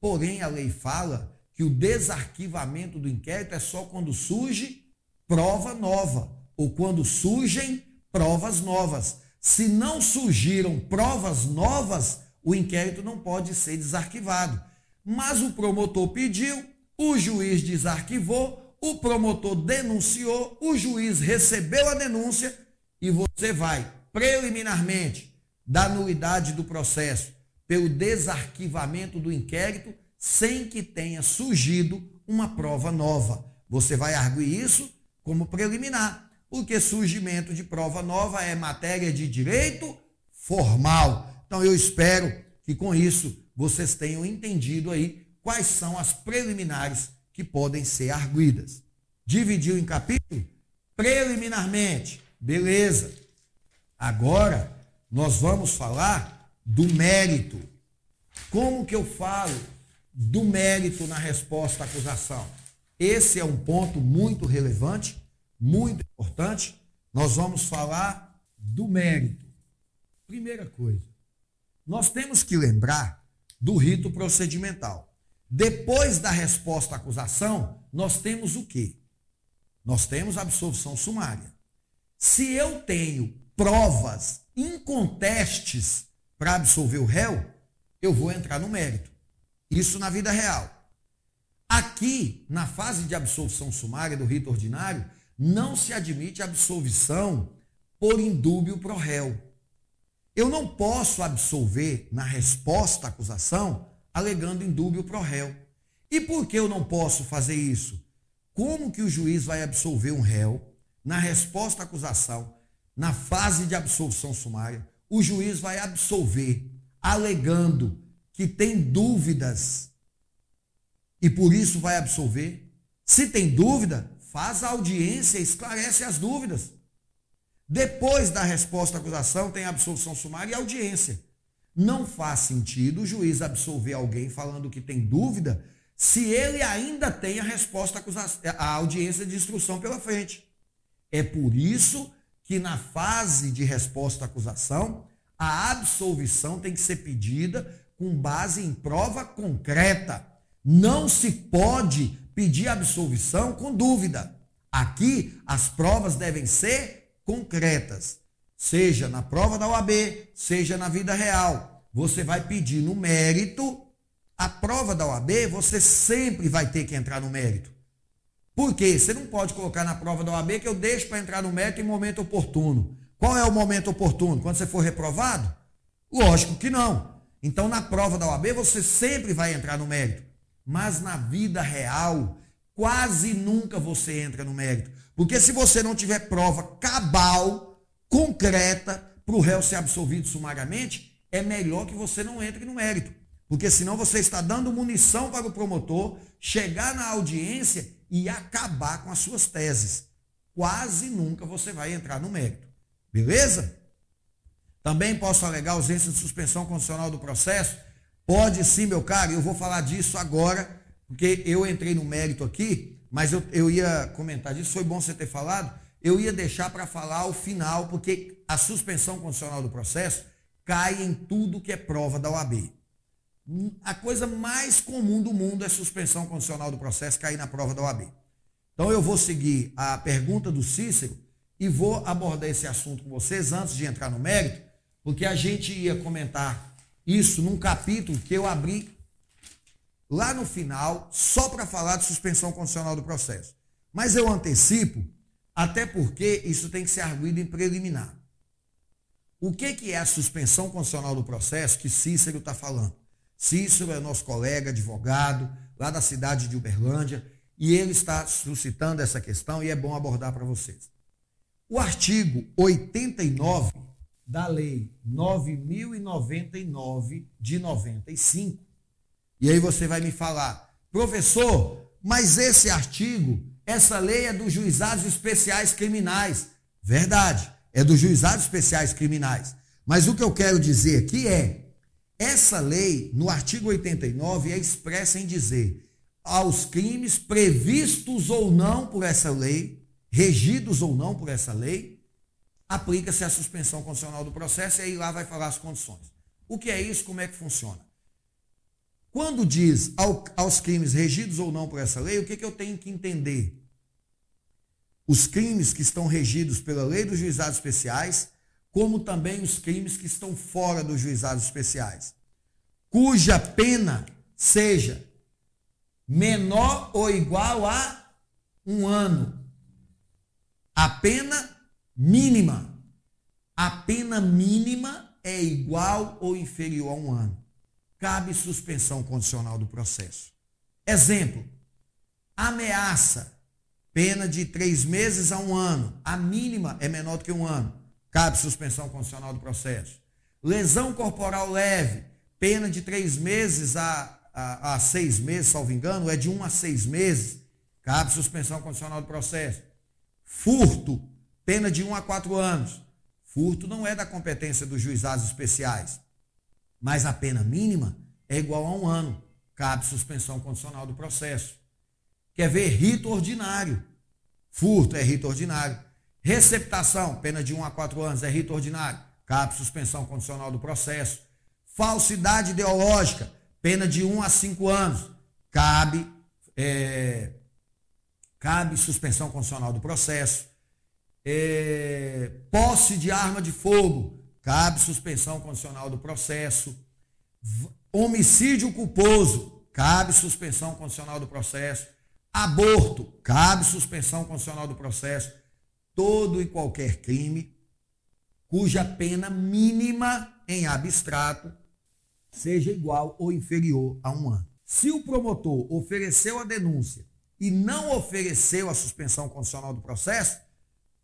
Porém, a lei fala que o desarquivamento do inquérito é só quando surge prova nova ou quando surgem provas novas. Se não surgiram provas novas, o inquérito não pode ser desarquivado. Mas o promotor pediu, o juiz desarquivou, o promotor denunciou, o juiz recebeu a denúncia e você vai preliminarmente da nulidade do processo pelo desarquivamento do inquérito sem que tenha surgido uma prova nova. Você vai arguir isso como preliminar, porque surgimento de prova nova é matéria de direito formal. Então eu espero que com isso vocês tenham entendido aí quais são as preliminares que podem ser arguidas. Dividiu em capítulo? Preliminarmente. Beleza. Agora nós vamos falar do mérito. Como que eu falo do mérito na resposta à acusação? Esse é um ponto muito relevante, muito importante, nós vamos falar do mérito. Primeira coisa, nós temos que lembrar do rito procedimental. Depois da resposta à acusação, nós temos o quê? Nós temos absolvição sumária. Se eu tenho provas incontestes para absolver o réu, eu vou entrar no mérito. Isso na vida real. Aqui, na fase de absolvição sumária do rito ordinário, não se admite absolvição por indúbio pro réu. Eu não posso absolver na resposta à acusação alegando indúbio pro réu. E por que eu não posso fazer isso? Como que o juiz vai absolver um réu na resposta à acusação, na fase de absolvição sumária? O juiz vai absolver alegando que tem dúvidas e por isso vai absolver. Se tem dúvida, faz a audiência, esclarece as dúvidas. Depois da resposta à acusação, tem absolução sumária e audiência. Não faz sentido o juiz absolver alguém falando que tem dúvida se ele ainda tem a resposta à audiência de instrução pela frente. É por isso que na fase de resposta à acusação, a absolvição tem que ser pedida com base em prova concreta. Não se pode pedir absolvição com dúvida. Aqui, as provas devem ser concretas. Seja na prova da OAB, seja na vida real. Você vai pedir no mérito. A prova da OAB, você sempre vai ter que entrar no mérito. Por quê? Você não pode colocar na prova da OAB que eu deixo para entrar no mérito em momento oportuno. Qual é o momento oportuno? Quando você for reprovado? Lógico que não. Então, na prova da OAB, você sempre vai entrar no mérito. Mas na vida real, quase nunca você entra no mérito. Porque se você não tiver prova cabal, concreta, para o réu ser absolvido sumariamente, é melhor que você não entre no mérito. Porque senão você está dando munição para o promotor chegar na audiência e acabar com as suas teses. Quase nunca você vai entrar no mérito. Beleza? Também posso alegar ausência de suspensão condicional do processo Pode sim, meu caro, eu vou falar disso agora, porque eu entrei no mérito aqui, mas eu, eu ia comentar disso, foi bom você ter falado. Eu ia deixar para falar ao final, porque a suspensão condicional do processo cai em tudo que é prova da OAB. A coisa mais comum do mundo é suspensão condicional do processo cair na prova da OAB. Então eu vou seguir a pergunta do Cícero e vou abordar esse assunto com vocês antes de entrar no mérito, porque a gente ia comentar isso num capítulo que eu abri lá no final, só para falar de suspensão condicional do processo. Mas eu antecipo, até porque isso tem que ser arguído em preliminar. O que, que é a suspensão condicional do processo que Cícero está falando? Cícero é nosso colega, advogado, lá da cidade de Uberlândia, e ele está suscitando essa questão e é bom abordar para vocês. O artigo 89 da Lei 9099 de 95. E aí você vai me falar, professor, mas esse artigo, essa lei é dos juizados especiais criminais. Verdade, é dos juizados especiais criminais. Mas o que eu quero dizer aqui é, essa lei, no artigo 89, é expressa em dizer aos crimes previstos ou não por essa lei, regidos ou não por essa lei, aplica-se a suspensão condicional do processo e aí lá vai falar as condições. O que é isso? Como é que funciona? Quando diz ao, aos crimes regidos ou não por essa lei, o que, que eu tenho que entender? Os crimes que estão regidos pela lei dos juizados especiais, como também os crimes que estão fora dos juizados especiais, cuja pena seja menor ou igual a um ano. A pena mínima. A pena mínima é igual ou inferior a um ano. Cabe suspensão condicional do processo. Exemplo: ameaça, pena de três meses a um ano. A mínima é menor do que um ano. Cabe suspensão condicional do processo. Lesão corporal leve, pena de três meses a, a, a seis meses, salvo engano, é de um a seis meses. Cabe suspensão condicional do processo. Furto, pena de 1 a 4 anos. Furto não é da competência dos juizados especiais, mas a pena mínima é igual a um ano. Cabe suspensão condicional do processo. Quer ver rito ordinário? Furto é rito ordinário. Receptação, pena de 1 a 4 anos, é rito ordinário. Cabe suspensão condicional do processo. Falsidade ideológica, pena de 1 a 5 anos. Cabe, é, cabe suspensão condicional do processo. É, posse de arma de fogo, cabe suspensão condicional do processo. Homicídio culposo, cabe suspensão condicional do processo. Aborto, cabe suspensão condicional do processo. Todo e qualquer crime cuja pena mínima em abstrato seja igual ou inferior a um ano. Se o promotor ofereceu a denúncia e não ofereceu a suspensão condicional do processo,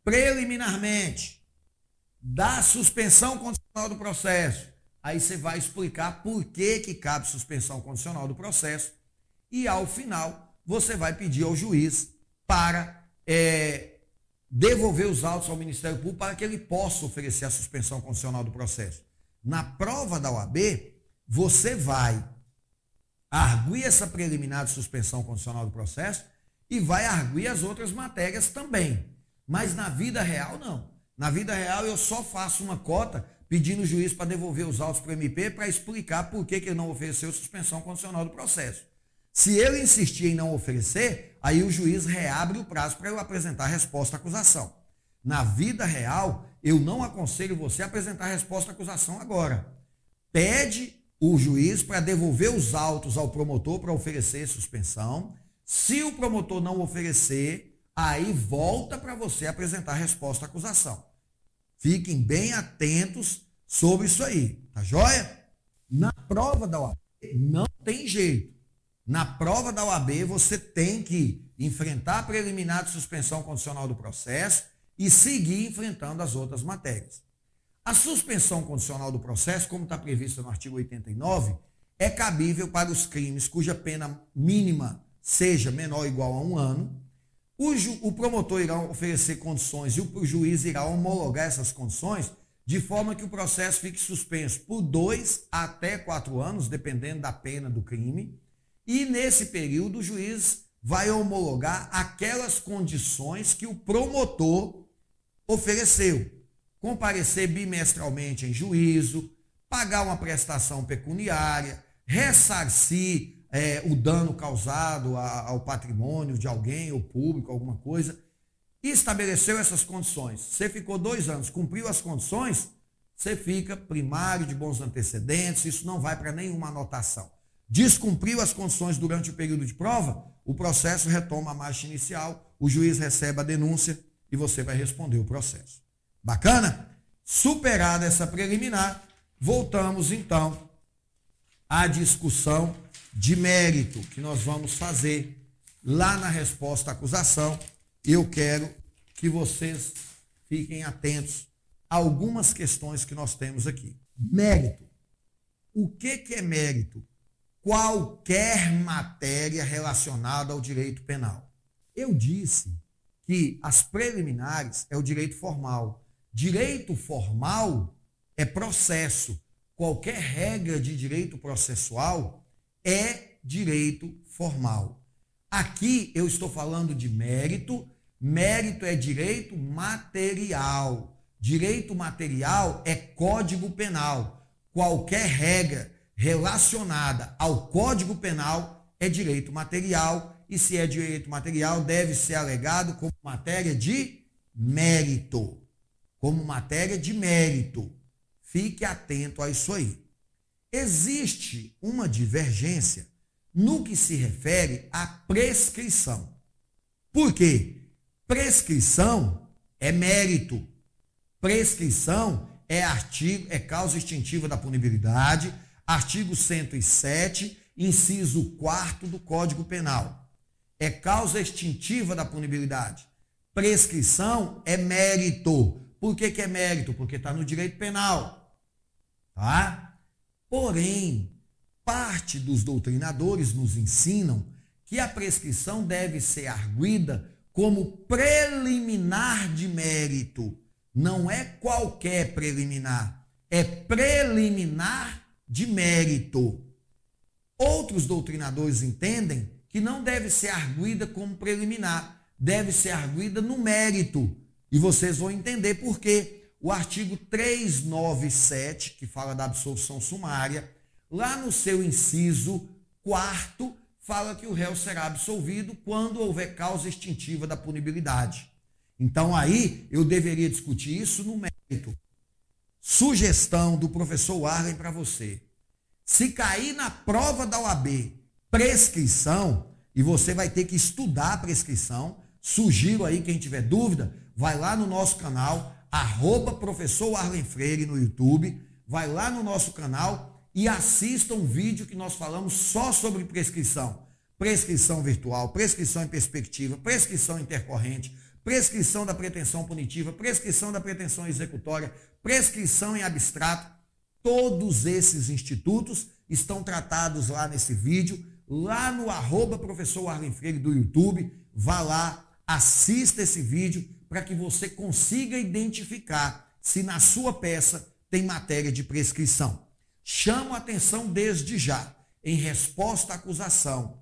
preliminarmente, da suspensão condicional do processo, aí você vai explicar por que, que cabe suspensão condicional do processo e, ao final, você vai pedir ao juiz para é, devolver os autos ao Ministério Público para que ele possa oferecer a suspensão condicional do processo. Na prova da OAB, você vai arguir essa preliminar de suspensão condicional do processo e vai arguir as outras matérias também. Mas na vida real, não. Na vida real, eu só faço uma cota pedindo o juiz para devolver os autos para o MP para explicar por que, que ele não ofereceu suspensão condicional do processo. Se ele insistir em não oferecer, aí o juiz reabre o prazo para eu apresentar a resposta à acusação. Na vida real, eu não aconselho você a apresentar a resposta à acusação agora. Pede o juiz para devolver os autos ao promotor para oferecer suspensão. Se o promotor não oferecer, aí volta para você apresentar a resposta à acusação. Fiquem bem atentos sobre isso aí, tá joia? Na prova da OAB, não tem jeito. Na prova da OAB, você tem que enfrentar a preliminar de suspensão condicional do processo e seguir enfrentando as outras matérias. A suspensão condicional do processo, como está prevista no artigo 89, é cabível para os crimes cuja pena mínima seja menor ou igual a um ano. O, o promotor irá oferecer condições e o juiz irá homologar essas condições de forma que o processo fique suspenso por dois até quatro anos, dependendo da pena do crime. E nesse período, o juiz vai homologar aquelas condições que o promotor ofereceu comparecer bimestralmente em juízo, pagar uma prestação pecuniária, ressarcir é, o dano causado a, ao patrimônio de alguém ou público, alguma coisa, e estabeleceu essas condições. Você ficou dois anos, cumpriu as condições, você fica primário de bons antecedentes, isso não vai para nenhuma anotação. Descumpriu as condições durante o período de prova, o processo retoma a marcha inicial, o juiz recebe a denúncia e você vai responder o processo. Bacana? Superada essa preliminar, voltamos então à discussão de mérito que nós vamos fazer lá na resposta à acusação. Eu quero que vocês fiquem atentos a algumas questões que nós temos aqui. Mérito. O que, que é mérito? Qualquer matéria relacionada ao direito penal. Eu disse que as preliminares é o direito formal Direito formal é processo. Qualquer regra de direito processual é direito formal. Aqui eu estou falando de mérito. Mérito é direito material. Direito material é código penal. Qualquer regra relacionada ao código penal é direito material. E se é direito material, deve ser alegado como matéria de mérito como matéria de mérito. Fique atento a isso aí. Existe uma divergência no que se refere à prescrição. Por quê? Prescrição é mérito. Prescrição é artigo, é causa extintiva da punibilidade, artigo 107, inciso 4 do Código Penal. É causa extintiva da punibilidade. Prescrição é mérito. Por que, que é mérito? Porque está no direito penal. Tá? Porém, parte dos doutrinadores nos ensinam que a prescrição deve ser arguida como preliminar de mérito. Não é qualquer preliminar, é preliminar de mérito. Outros doutrinadores entendem que não deve ser arguida como preliminar, deve ser arguida no mérito. E vocês vão entender por quê. O artigo 397, que fala da absolvição sumária, lá no seu inciso quarto, fala que o réu será absolvido quando houver causa extintiva da punibilidade. Então aí eu deveria discutir isso no mérito. Sugestão do professor Arlen para você. Se cair na prova da OAB prescrição, e você vai ter que estudar a prescrição, sugiro aí, quem tiver dúvida, vai lá no nosso canal, arroba professor Arlen Freire no YouTube, vai lá no nosso canal e assista um vídeo que nós falamos só sobre prescrição. Prescrição virtual, prescrição em perspectiva, prescrição intercorrente, prescrição da pretensão punitiva, prescrição da pretensão executória, prescrição em abstrato. Todos esses institutos estão tratados lá nesse vídeo, lá no arroba professor Arlen Freire do YouTube. Vá lá, assista esse vídeo para que você consiga identificar se na sua peça tem matéria de prescrição. Chamo a atenção desde já, em resposta à acusação,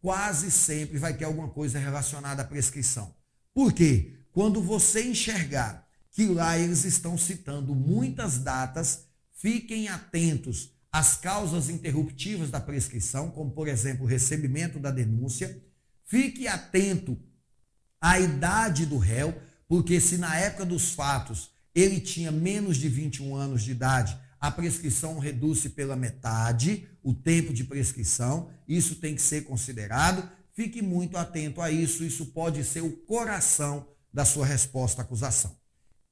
quase sempre vai ter alguma coisa relacionada à prescrição. Por quê? Quando você enxergar que lá eles estão citando muitas datas, fiquem atentos às causas interruptivas da prescrição, como por exemplo o recebimento da denúncia. Fique atento à idade do réu, porque se na época dos fatos ele tinha menos de 21 anos de idade, a prescrição reduz-se pela metade, o tempo de prescrição, isso tem que ser considerado. Fique muito atento a isso, isso pode ser o coração da sua resposta à acusação.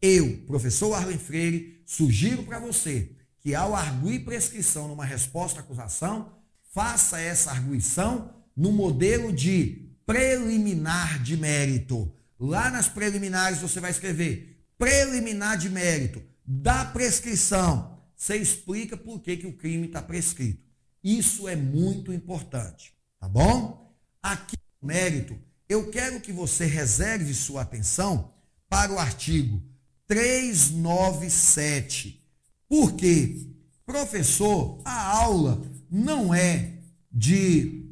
Eu, professor Arlen Freire, sugiro para você que ao arguir prescrição numa resposta à acusação, faça essa arguição no modelo de preliminar de mérito. Lá nas preliminares você vai escrever preliminar de mérito da prescrição. Você explica por que, que o crime está prescrito. Isso é muito importante, tá bom? Aqui no mérito, eu quero que você reserve sua atenção para o artigo 397. Por quê? Professor, a aula não é de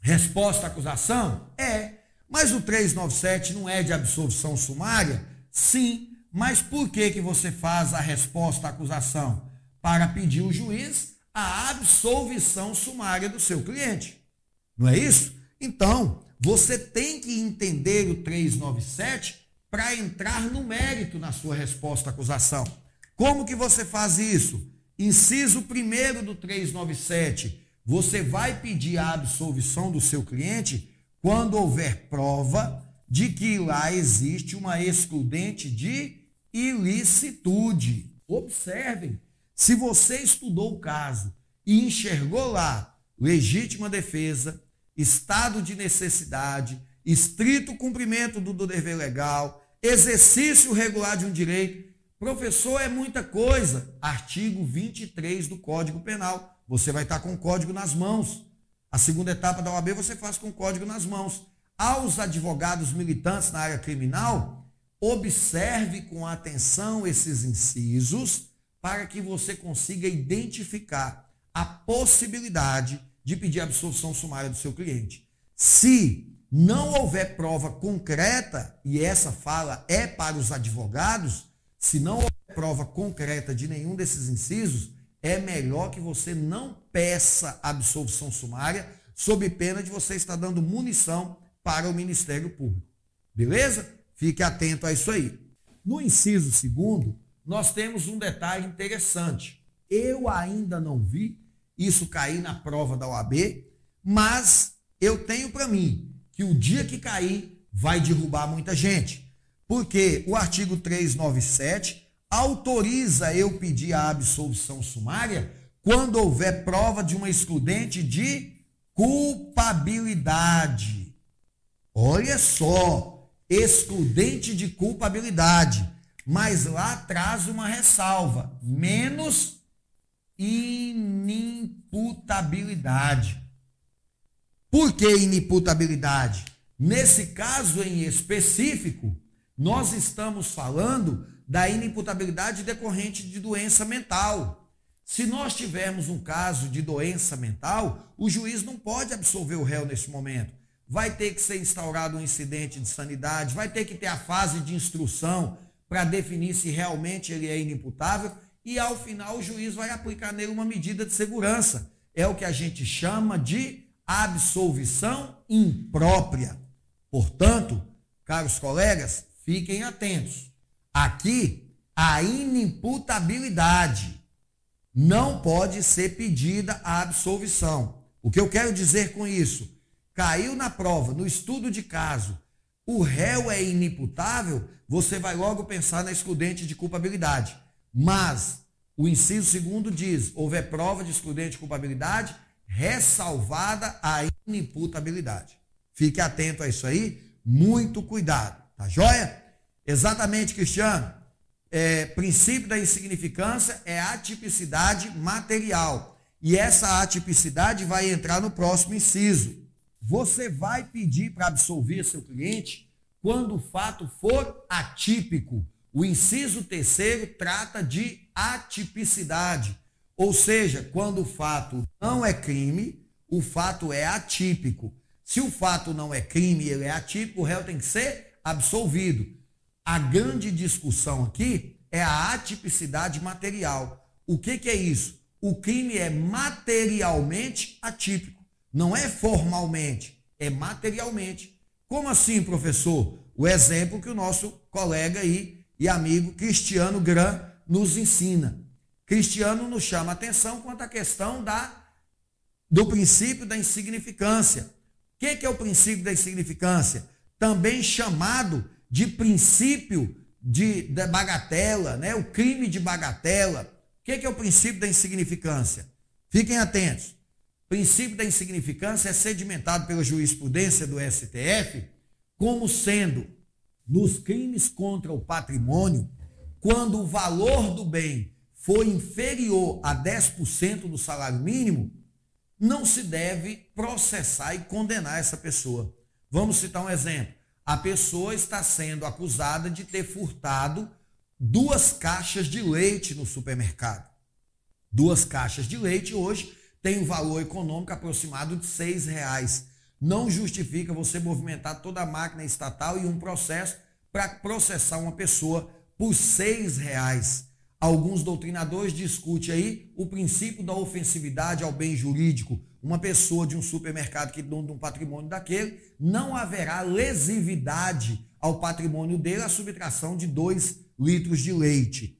resposta à acusação? É. Mas o 397 não é de absolvição sumária? Sim. Mas por que, que você faz a resposta à acusação? Para pedir ao juiz a absolvição sumária do seu cliente. Não é isso? Então, você tem que entender o 397 para entrar no mérito na sua resposta à acusação. Como que você faz isso? Inciso 1 do 397. Você vai pedir a absolvição do seu cliente quando houver prova de que lá existe uma excludente de ilicitude. Observem, se você estudou o caso e enxergou lá legítima defesa, estado de necessidade, estrito cumprimento do dever legal, exercício regular de um direito. Professor, é muita coisa. Artigo 23 do Código Penal. Você vai estar com o código nas mãos. A segunda etapa da OAB você faz com o código nas mãos. Aos advogados militantes na área criminal, observe com atenção esses incisos para que você consiga identificar a possibilidade de pedir absolvição sumária do seu cliente. Se não houver prova concreta, e essa fala é para os advogados, se não houver prova concreta de nenhum desses incisos, é melhor que você não peça absolvição sumária, sob pena de você estar dando munição para o Ministério Público. Beleza? Fique atento a isso aí. No inciso segundo, nós temos um detalhe interessante. Eu ainda não vi isso cair na prova da OAB, mas eu tenho para mim que o dia que cair vai derrubar muita gente. Porque o artigo 397 autoriza eu pedir a absolvição sumária quando houver prova de uma excludente de culpabilidade. Olha só, excludente de culpabilidade. Mas lá traz uma ressalva, menos inimputabilidade. Por que inimputabilidade? Nesse caso em específico, nós estamos falando da inimputabilidade decorrente de doença mental. Se nós tivermos um caso de doença mental, o juiz não pode absolver o réu nesse momento. vai ter que ser instaurado um incidente de sanidade, vai ter que ter a fase de instrução para definir se realmente ele é inimputável e ao final o juiz vai aplicar nele uma medida de segurança. É o que a gente chama de absolvição imprópria. Portanto, caros colegas, fiquem atentos. Aqui, a inimputabilidade não pode ser pedida a absolvição. O que eu quero dizer com isso? Caiu na prova, no estudo de caso, o réu é inimputável, você vai logo pensar na excludente de culpabilidade. Mas o inciso segundo diz: houver prova de excludente de culpabilidade, ressalvada a inimputabilidade. Fique atento a isso aí, muito cuidado, tá joia? Exatamente, Cristiano. É, princípio da insignificância é atipicidade material. E essa atipicidade vai entrar no próximo inciso. Você vai pedir para absolver seu cliente quando o fato for atípico. O inciso terceiro trata de atipicidade. Ou seja, quando o fato não é crime, o fato é atípico. Se o fato não é crime e ele é atípico, o réu tem que ser absolvido. A grande discussão aqui é a atipicidade material. O que, que é isso? O crime é materialmente atípico. Não é formalmente, é materialmente. Como assim, professor? O exemplo que o nosso colega aí e amigo Cristiano Gran nos ensina. Cristiano nos chama atenção quanto à questão da, do princípio da insignificância. O que, que é o princípio da insignificância? Também chamado de princípio de, bagatela, né? o crime de bagatela. O que, que é o princípio da insignificância? Fiquem atentos. O princípio da insignificância é sedimentado pela jurisprudência do STF como sendo nos crimes contra o patrimônio, quando o valor do bem for inferior a 10% do salário mínimo, não se deve processar e condenar essa pessoa. Vamos citar um exemplo. A pessoa está sendo acusada de ter furtado duas caixas de leite no supermercado. Duas caixas de leite hoje têm um valor econômico aproximado de seis reais. Não justifica você movimentar toda a máquina estatal e um processo para processar uma pessoa por seis reais. Alguns doutrinadores discutem aí o princípio da ofensividade ao bem jurídico. Uma pessoa de um supermercado que dono de um patrimônio daquele, não haverá lesividade ao patrimônio dele a subtração de dois litros de leite.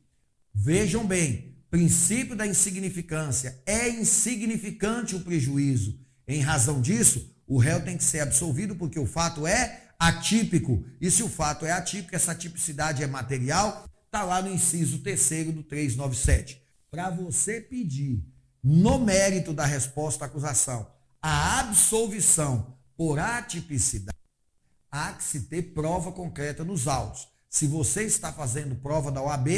Vejam bem, princípio da insignificância. É insignificante o prejuízo. Em razão disso, o réu tem que ser absolvido porque o fato é atípico. E se o fato é atípico, essa tipicidade é material, está lá no inciso terceiro do 397. Para você pedir, no mérito da resposta à acusação, a absolvição por atipicidade, há que se ter prova concreta nos autos. Se você está fazendo prova da OAB,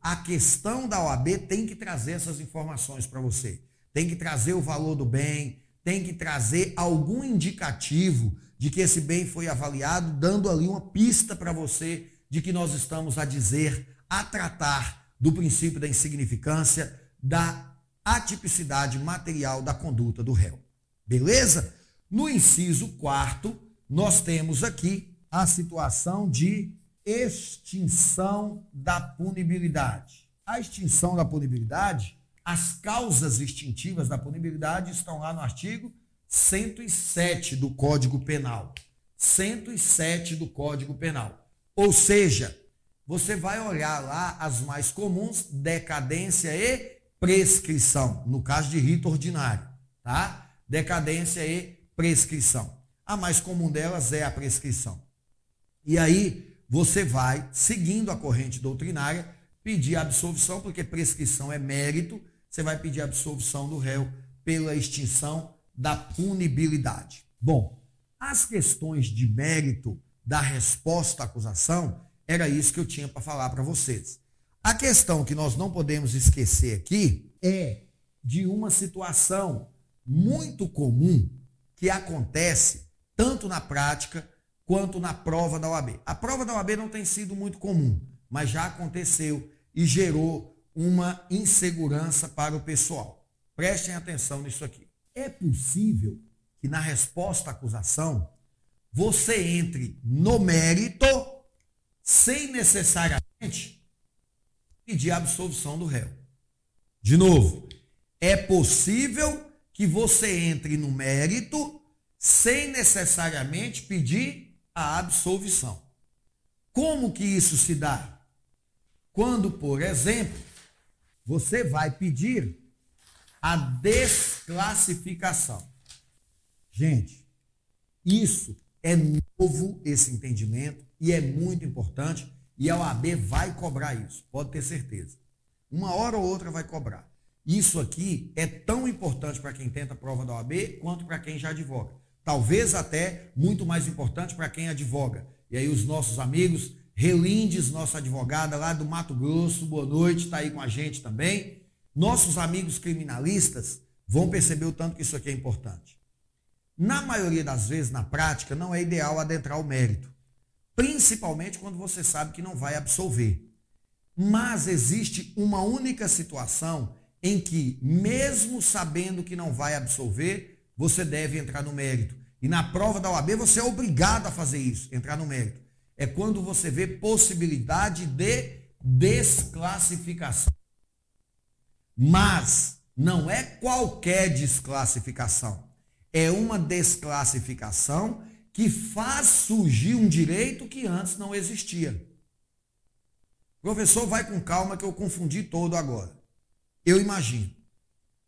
a questão da OAB tem que trazer essas informações para você. Tem que trazer o valor do bem, tem que trazer algum indicativo de que esse bem foi avaliado, dando ali uma pista para você de que nós estamos a dizer, a tratar do princípio da insignificância, da atipicidade material da conduta do réu. Beleza? No inciso quarto, nós temos aqui a situação de extinção da punibilidade. A extinção da punibilidade, as causas extintivas da punibilidade estão lá no artigo 107 do Código Penal. 107 do Código Penal. Ou seja, você vai olhar lá as mais comuns, decadência e prescrição, no caso de rito ordinário, tá? Decadência e prescrição. A mais comum delas é a prescrição. E aí você vai, seguindo a corrente doutrinária, pedir absolvição, porque prescrição é mérito, você vai pedir absolvição do réu pela extinção da punibilidade. Bom, as questões de mérito da resposta à acusação, era isso que eu tinha para falar para vocês. A questão que nós não podemos esquecer aqui é de uma situação muito comum que acontece tanto na prática quanto na prova da OAB. A prova da OAB não tem sido muito comum, mas já aconteceu e gerou uma insegurança para o pessoal. Prestem atenção nisso aqui. É possível que na resposta à acusação você entre no mérito sem necessariamente pedir a absolvição do réu. De novo, é possível que você entre no mérito sem necessariamente pedir a absolvição. Como que isso se dá? Quando, por exemplo, você vai pedir a desclassificação. Gente, isso é novo esse entendimento e é muito importante e a OAB vai cobrar isso, pode ter certeza. Uma hora ou outra vai cobrar. Isso aqui é tão importante para quem tenta a prova da OAB quanto para quem já advoga. Talvez até muito mais importante para quem advoga. E aí os nossos amigos, Relindes, nossa advogada lá do Mato Grosso, boa noite, está aí com a gente também. Nossos amigos criminalistas vão perceber o tanto que isso aqui é importante. Na maioria das vezes, na prática, não é ideal adentrar o mérito, principalmente quando você sabe que não vai absolver. Mas existe uma única situação em que, mesmo sabendo que não vai absolver, você deve entrar no mérito. E na prova da OAB você é obrigado a fazer isso, entrar no mérito. É quando você vê possibilidade de desclassificação. Mas não é qualquer desclassificação é uma desclassificação que faz surgir um direito que antes não existia. Professor, vai com calma que eu confundi todo agora. Eu imagino.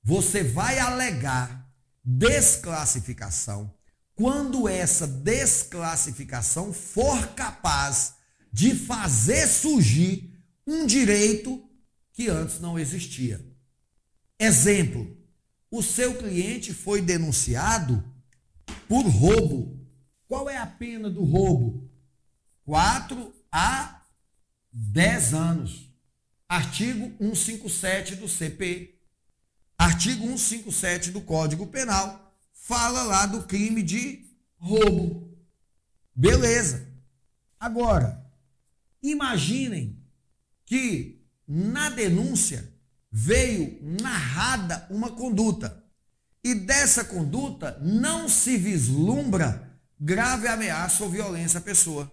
Você vai alegar desclassificação quando essa desclassificação for capaz de fazer surgir um direito que antes não existia. Exemplo: o seu cliente foi denunciado por roubo. Qual é a pena do roubo? 4 a 10 anos. Artigo 157 do CP. Artigo 157 do Código Penal fala lá do crime de roubo. Beleza. Agora, imaginem que na denúncia veio narrada uma conduta. E dessa conduta não se vislumbra grave ameaça ou violência à pessoa.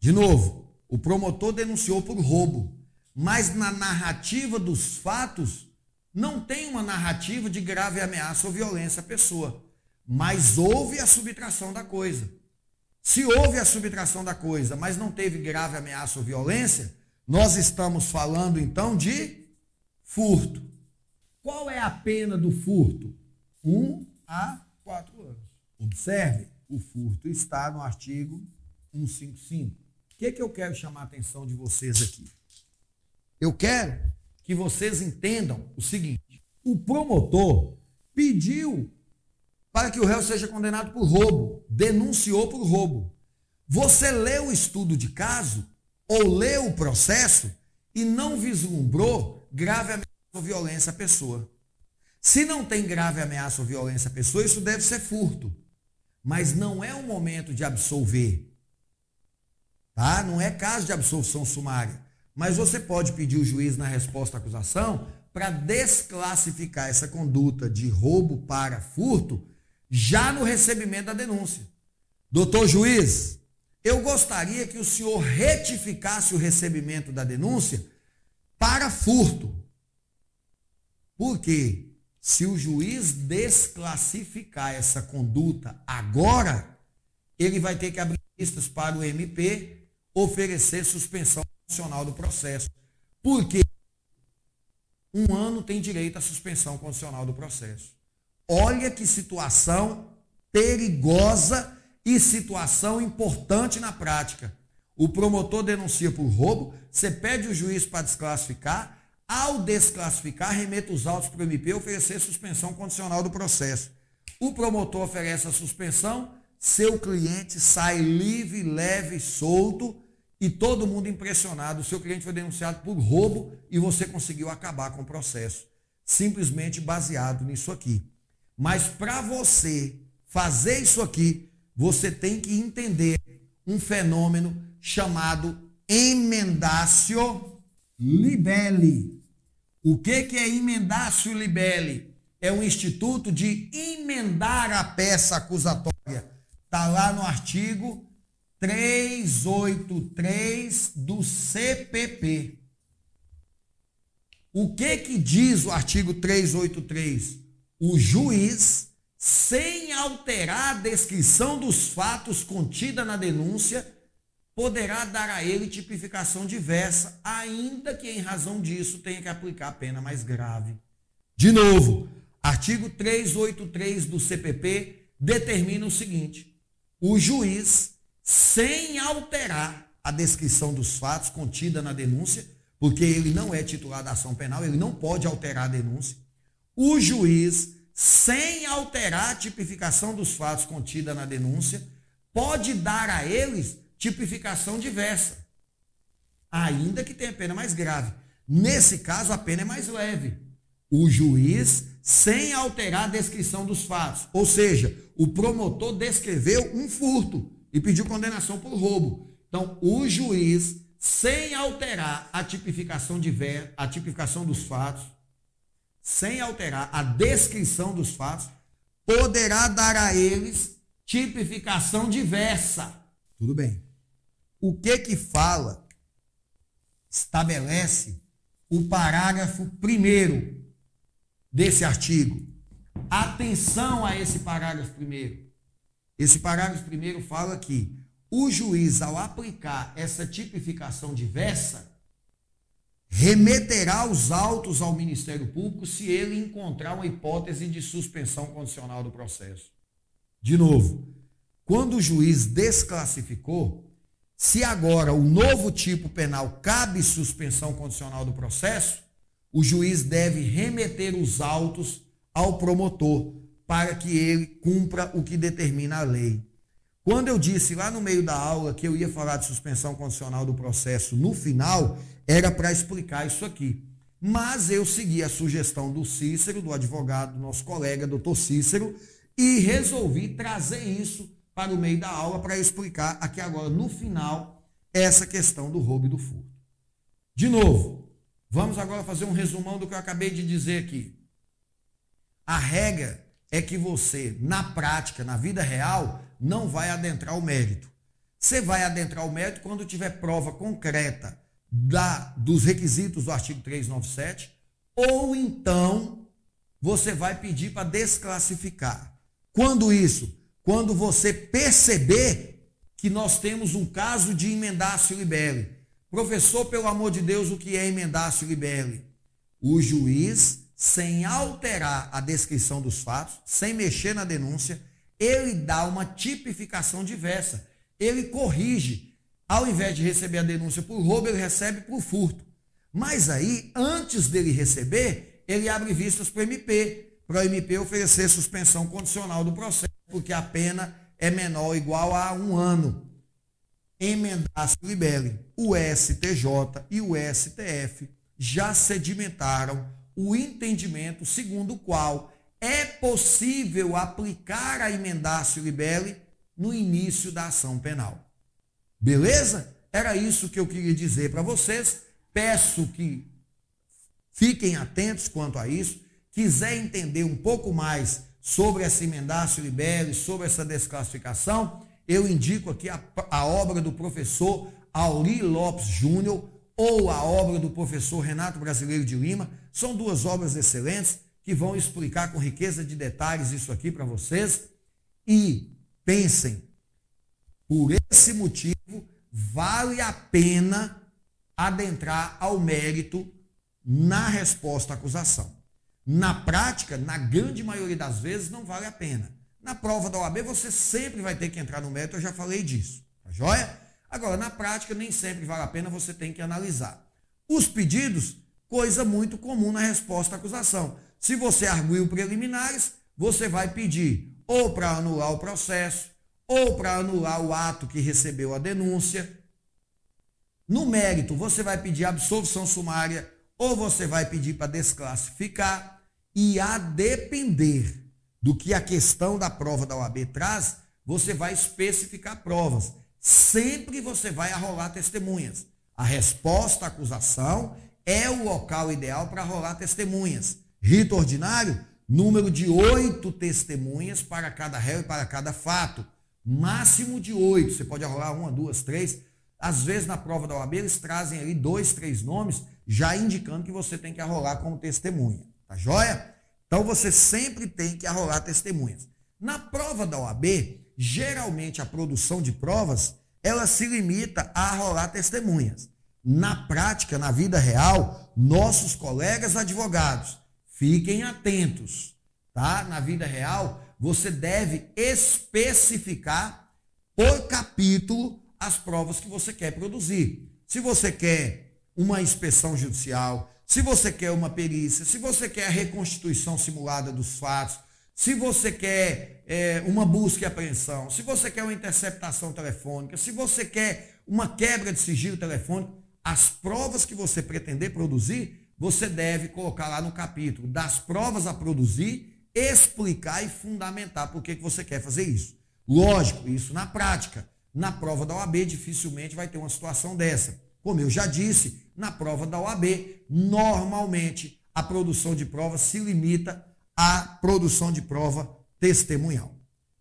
De novo, o promotor denunciou por roubo, mas na narrativa dos fatos não tem uma narrativa de grave ameaça ou violência à pessoa, mas houve a subtração da coisa. Se houve a subtração da coisa, mas não teve grave ameaça ou violência, nós estamos falando então de Furto. Qual é a pena do furto? Um a quatro anos. Observe, o furto está no artigo 155. O que, é que eu quero chamar a atenção de vocês aqui? Eu quero que vocês entendam o seguinte: o promotor pediu para que o réu seja condenado por roubo, denunciou por roubo. Você leu o estudo de caso ou leu o processo e não vislumbrou grave ameaça ou violência à pessoa. Se não tem grave ameaça ou violência à pessoa, isso deve ser furto. Mas não é o momento de absolver. Tá? Não é caso de absolvição sumária. Mas você pode pedir o juiz na resposta à acusação para desclassificar essa conduta de roubo para furto já no recebimento da denúncia. Doutor juiz, eu gostaria que o senhor retificasse o recebimento da denúncia para furto. Porque se o juiz desclassificar essa conduta agora, ele vai ter que abrir pistas para o MP oferecer suspensão condicional do processo. Porque um ano tem direito à suspensão condicional do processo. Olha que situação perigosa e situação importante na prática. O promotor denuncia por roubo, você pede o juiz para desclassificar, ao desclassificar, remeta os autos para o MP oferecer suspensão condicional do processo. O promotor oferece a suspensão, seu cliente sai livre, leve, solto e todo mundo impressionado. Seu cliente foi denunciado por roubo e você conseguiu acabar com o processo. Simplesmente baseado nisso aqui. Mas para você fazer isso aqui, você tem que entender um fenômeno chamado emendácio libelli. O que, que é emendácio libelli? É um instituto de emendar a peça acusatória. Está lá no artigo 383 do CPP. O que que diz o artigo 383? O juiz, sem alterar a descrição dos fatos contida na denúncia, poderá dar a ele tipificação diversa, ainda que em razão disso tenha que aplicar a pena mais grave. De novo, artigo 383 do CPP determina o seguinte: o juiz, sem alterar a descrição dos fatos contida na denúncia, porque ele não é titular da ação penal, ele não pode alterar a denúncia. O juiz, sem alterar a tipificação dos fatos contida na denúncia, pode dar a eles tipificação diversa, ainda que tenha pena mais grave. Nesse caso, a pena é mais leve. O juiz, sem alterar a descrição dos fatos, ou seja, o promotor descreveu um furto e pediu condenação por roubo. Então, o juiz, sem alterar a tipificação de ver, a tipificação dos fatos, sem alterar a descrição dos fatos, poderá dar a eles tipificação diversa. Tudo bem. O que que fala, estabelece o parágrafo primeiro desse artigo? Atenção a esse parágrafo primeiro. Esse parágrafo primeiro fala que o juiz, ao aplicar essa tipificação diversa, remeterá os autos ao Ministério Público se ele encontrar uma hipótese de suspensão condicional do processo. De novo, quando o juiz desclassificou, se agora o novo tipo penal cabe suspensão condicional do processo, o juiz deve remeter os autos ao promotor para que ele cumpra o que determina a lei. Quando eu disse lá no meio da aula que eu ia falar de suspensão condicional do processo no final, era para explicar isso aqui. Mas eu segui a sugestão do Cícero, do advogado, do nosso colega, doutor Cícero, e resolvi trazer isso para o meio da aula para explicar aqui agora, no final, essa questão do roubo e do furto. De novo, vamos agora fazer um resumão do que eu acabei de dizer aqui. A regra é que você, na prática, na vida real, não vai adentrar o mérito. Você vai adentrar o mérito quando tiver prova concreta da, dos requisitos do artigo 397, ou então você vai pedir para desclassificar. Quando isso? Quando você perceber que nós temos um caso de emendácio libere. Professor, pelo amor de Deus, o que é emendácio libere? O juiz, sem alterar a descrição dos fatos, sem mexer na denúncia, ele dá uma tipificação diversa. Ele corrige. Ao invés de receber a denúncia por roubo, ele recebe por furto. Mas aí, antes dele receber, ele abre vistas para o MP, para o MP oferecer suspensão condicional do processo, porque a pena é menor ou igual a um ano. Emendar-se libere. O STJ e o STF já sedimentaram o entendimento segundo o qual é possível aplicar a emendácio libere no início da ação penal. Beleza? Era isso que eu queria dizer para vocês. Peço que fiquem atentos quanto a isso. Quiser entender um pouco mais sobre essa emendácio libere, sobre essa desclassificação, eu indico aqui a, a obra do professor Auri Lopes Júnior ou a obra do professor Renato Brasileiro de Lima. São duas obras excelentes que vão explicar com riqueza de detalhes isso aqui para vocês. E pensem, por esse motivo, vale a pena adentrar ao mérito na resposta à acusação. Na prática, na grande maioria das vezes, não vale a pena. Na prova da OAB, você sempre vai ter que entrar no mérito, eu já falei disso. Tá joia? Agora, na prática, nem sempre vale a pena, você tem que analisar. Os pedidos, coisa muito comum na resposta à acusação. Se você arguiu preliminares, você vai pedir ou para anular o processo, ou para anular o ato que recebeu a denúncia. No mérito, você vai pedir absolvição sumária ou você vai pedir para desclassificar. E a depender do que a questão da prova da OAB traz, você vai especificar provas. Sempre você vai arrolar testemunhas. A resposta à acusação é o local ideal para rolar testemunhas. Rito ordinário, número de oito testemunhas para cada réu e para cada fato. máximo de oito. Você pode arrolar uma, duas, três. Às vezes na prova da OAB eles trazem ali dois, três nomes, já indicando que você tem que arrolar como testemunha. Tá joia? Então você sempre tem que arrolar testemunhas. Na prova da OAB, geralmente a produção de provas, ela se limita a arrolar testemunhas. Na prática, na vida real, nossos colegas advogados, fiquem atentos, tá? Na vida real, você deve especificar por capítulo as provas que você quer produzir. Se você quer uma inspeção judicial, se você quer uma perícia, se você quer a reconstituição simulada dos fatos, se você quer é, uma busca e apreensão, se você quer uma interceptação telefônica, se você quer uma quebra de sigilo telefônico, as provas que você pretender produzir, você deve colocar lá no capítulo das provas a produzir explicar e fundamentar por que, que você quer fazer isso. Lógico, isso na prática. Na prova da OAB, dificilmente vai ter uma situação dessa. Como eu já disse, na prova da OAB, normalmente a produção de prova se limita à produção de prova testemunhal.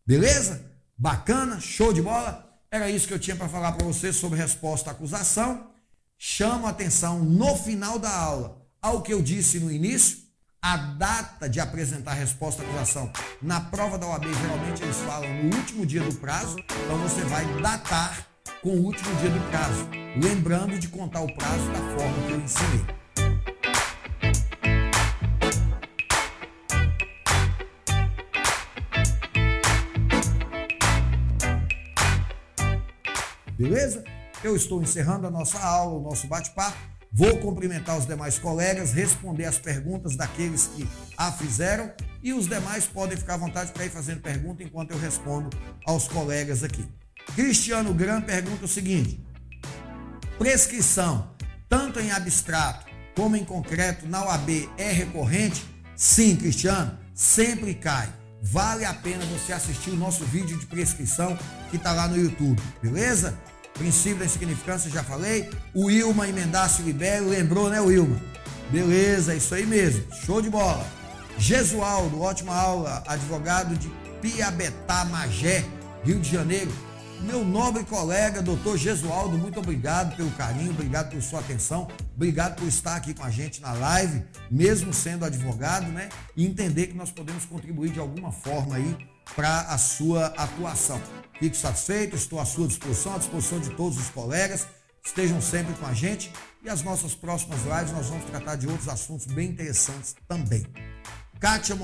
Beleza? Bacana? Show de bola? Era isso que eu tinha para falar para você sobre resposta à acusação. Chamo a atenção no final da aula ao que eu disse no início a data de apresentar a resposta à acusação. Na prova da OAB, geralmente eles falam no último dia do prazo, então você vai datar com o último dia do prazo, lembrando de contar o prazo da forma que eu ensinei. Beleza? Eu estou encerrando a nossa aula, o nosso bate-papo. Vou cumprimentar os demais colegas, responder as perguntas daqueles que a fizeram e os demais podem ficar à vontade para ir fazendo pergunta enquanto eu respondo aos colegas aqui. Cristiano Gran pergunta o seguinte: prescrição, tanto em abstrato como em concreto, na UAB é recorrente? Sim, Cristiano, sempre cai. Vale a pena você assistir o nosso vídeo de prescrição que está lá no YouTube, beleza? princípio da insignificância, já falei. O Ilma Emendácio Libério, lembrou, né, Wilma? Beleza, é isso aí mesmo. Show de bola. Gesualdo, ótima aula, advogado de Piabetá, Magé, Rio de Janeiro. Meu nobre colega, doutor Gesualdo, muito obrigado pelo carinho, obrigado por sua atenção, obrigado por estar aqui com a gente na live, mesmo sendo advogado, né? E entender que nós podemos contribuir de alguma forma aí para a sua atuação. Fique satisfeito, estou à sua disposição, à disposição de todos os colegas. Estejam sempre com a gente e as nossas próximas lives nós vamos tratar de outros assuntos bem interessantes também. Kátia,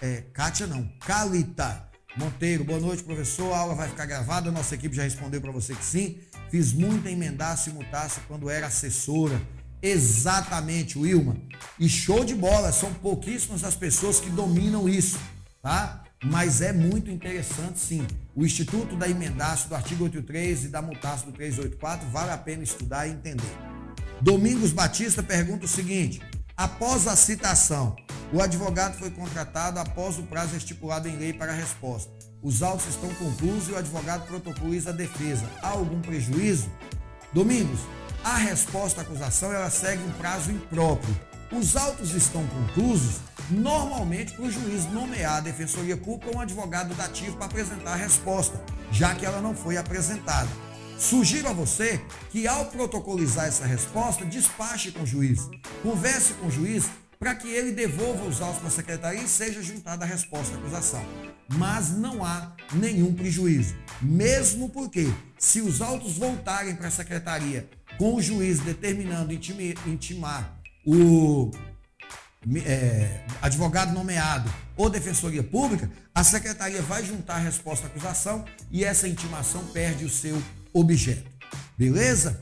é, Kátia não, Calita Monteiro, boa noite, professor. A aula vai ficar gravada. Nossa equipe já respondeu para você que sim. Fiz muito emendaço e mutasse quando era assessora. Exatamente, Wilma. E show de bola, são pouquíssimas as pessoas que dominam isso, tá? mas é muito interessante sim. O Instituto da Emendaço do artigo 83 e da Mutaço do 384 vale a pena estudar e entender. Domingos Batista pergunta o seguinte: após a citação, o advogado foi contratado após o prazo estipulado em lei para a resposta. Os autos estão conclusos e o advogado protocoliza a defesa. Há algum prejuízo? Domingos, a resposta à acusação ela segue um prazo impróprio. Os autos estão conclusos normalmente para o juiz nomear a defensoria pública ou um advogado dativo para apresentar a resposta, já que ela não foi apresentada. Sugiro a você que, ao protocolizar essa resposta, despache com o juiz, converse com o juiz para que ele devolva os autos para a secretaria e seja juntada a resposta à acusação. Mas não há nenhum prejuízo, mesmo porque, se os autos voltarem para a secretaria com o juiz determinando intimar o é, advogado nomeado ou defensoria pública, a secretaria vai juntar a resposta à acusação e essa intimação perde o seu objeto. Beleza?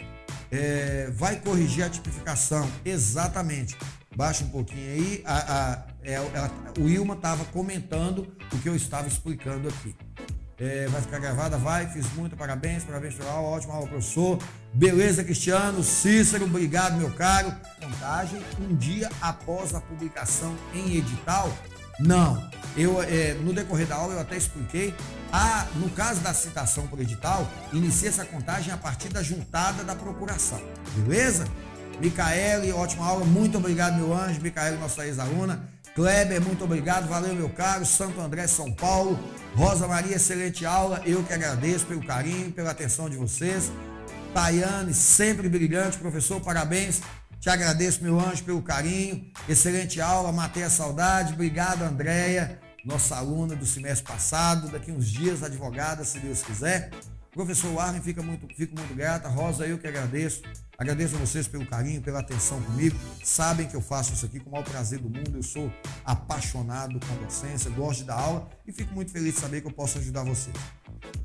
É, vai corrigir a tipificação, exatamente. Baixa um pouquinho aí. A, a, é, ela, o Ilma estava comentando o que eu estava explicando aqui. É, vai ficar gravada, vai. Fiz muito, parabéns, parabéns aula, ótima aula, professor. Beleza, Cristiano, Cícero, obrigado, meu caro. Contagem um dia após a publicação em edital? Não. Eu, é, no decorrer da aula eu até expliquei. A, no caso da citação por edital, inicia essa contagem a partir da juntada da procuração. Beleza? Micaele, ótima aula. Muito obrigado, meu anjo. Micaele, nossa ex-aluna. Kleber, muito obrigado. Valeu, meu caro. Santo André, São Paulo. Rosa Maria, excelente aula. Eu que agradeço pelo carinho, pela atenção de vocês. Tayane, sempre brilhante. Professor, parabéns. Te agradeço, meu anjo, pelo carinho. Excelente aula, matei a saudade. Obrigado, Andréia, nossa aluna do semestre passado. Daqui uns dias, advogada, se Deus quiser. Professor Arlen, fica muito, fico muito grata. Rosa, eu que agradeço. Agradeço a vocês pelo carinho, pela atenção comigo. Sabem que eu faço isso aqui com o maior prazer do mundo. Eu sou apaixonado com a docência, gosto de dar aula e fico muito feliz de saber que eu posso ajudar vocês.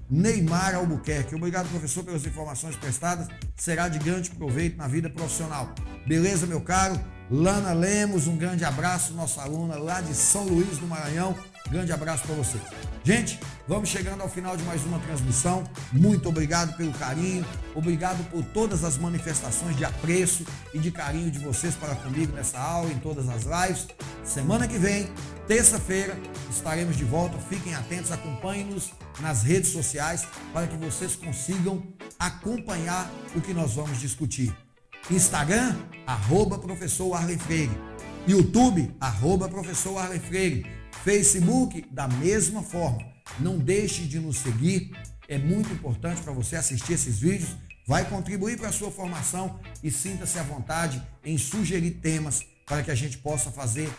Neymar Albuquerque, obrigado, professor, pelas informações prestadas. Será de grande proveito na vida profissional. Beleza, meu caro? Lana Lemos, um grande abraço, nossa aluna lá de São Luís do Maranhão. Grande abraço para vocês. Gente, vamos chegando ao final de mais uma transmissão. Muito obrigado pelo carinho, obrigado por todas as manifestações de apreço e de carinho de vocês para comigo nessa aula, em todas as lives. Semana que vem, terça-feira, estaremos de volta. Fiquem atentos, acompanhem-nos nas redes sociais para que vocês consigam acompanhar o que nós vamos discutir. Instagram, arroba professor Arlen Freire. YouTube, arroba professor Arlen Freire. Facebook, da mesma forma. Não deixe de nos seguir. É muito importante para você assistir esses vídeos. Vai contribuir para a sua formação e sinta-se à vontade em sugerir temas para que a gente possa fazer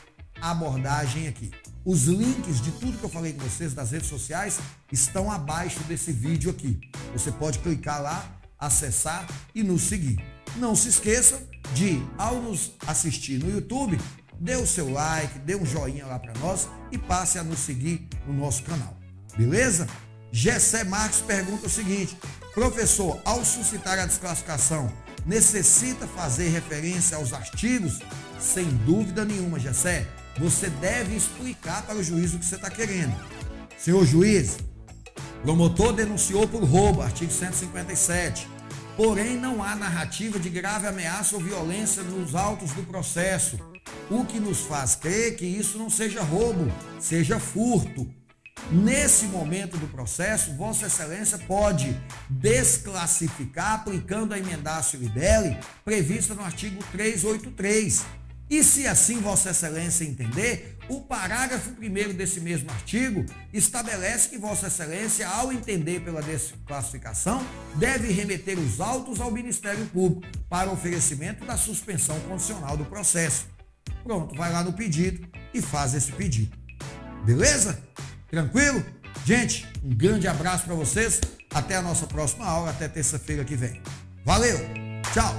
abordagem aqui. Os links de tudo que eu falei com vocês das redes sociais estão abaixo desse vídeo aqui. Você pode clicar lá, acessar e nos seguir. Não se esqueça de, ao nos assistir no YouTube, dê o seu like, dê um joinha lá para nós e passe a nos seguir no nosso canal. Beleza? Gessé Marques pergunta o seguinte: professor, ao suscitar a desclassificação, necessita fazer referência aos artigos? Sem dúvida nenhuma, Gessé. Você deve explicar para o juiz o que você está querendo. Senhor juiz, promotor denunciou por roubo, artigo 157. Porém, não há narrativa de grave ameaça ou violência nos autos do processo o que nos faz crer que isso não seja roubo, seja furto. Nesse momento do processo, Vossa Excelência pode desclassificar aplicando a emendácio libelli prevista no artigo 383. E se assim Vossa Excelência entender, o parágrafo 1 desse mesmo artigo estabelece que Vossa Excelência, ao entender pela desclassificação, deve remeter os autos ao Ministério Público para oferecimento da suspensão condicional do processo. Pronto, vai lá no pedido e faz esse pedido. Beleza? Tranquilo? Gente, um grande abraço para vocês. Até a nossa próxima aula, até terça-feira que vem. Valeu! Tchau!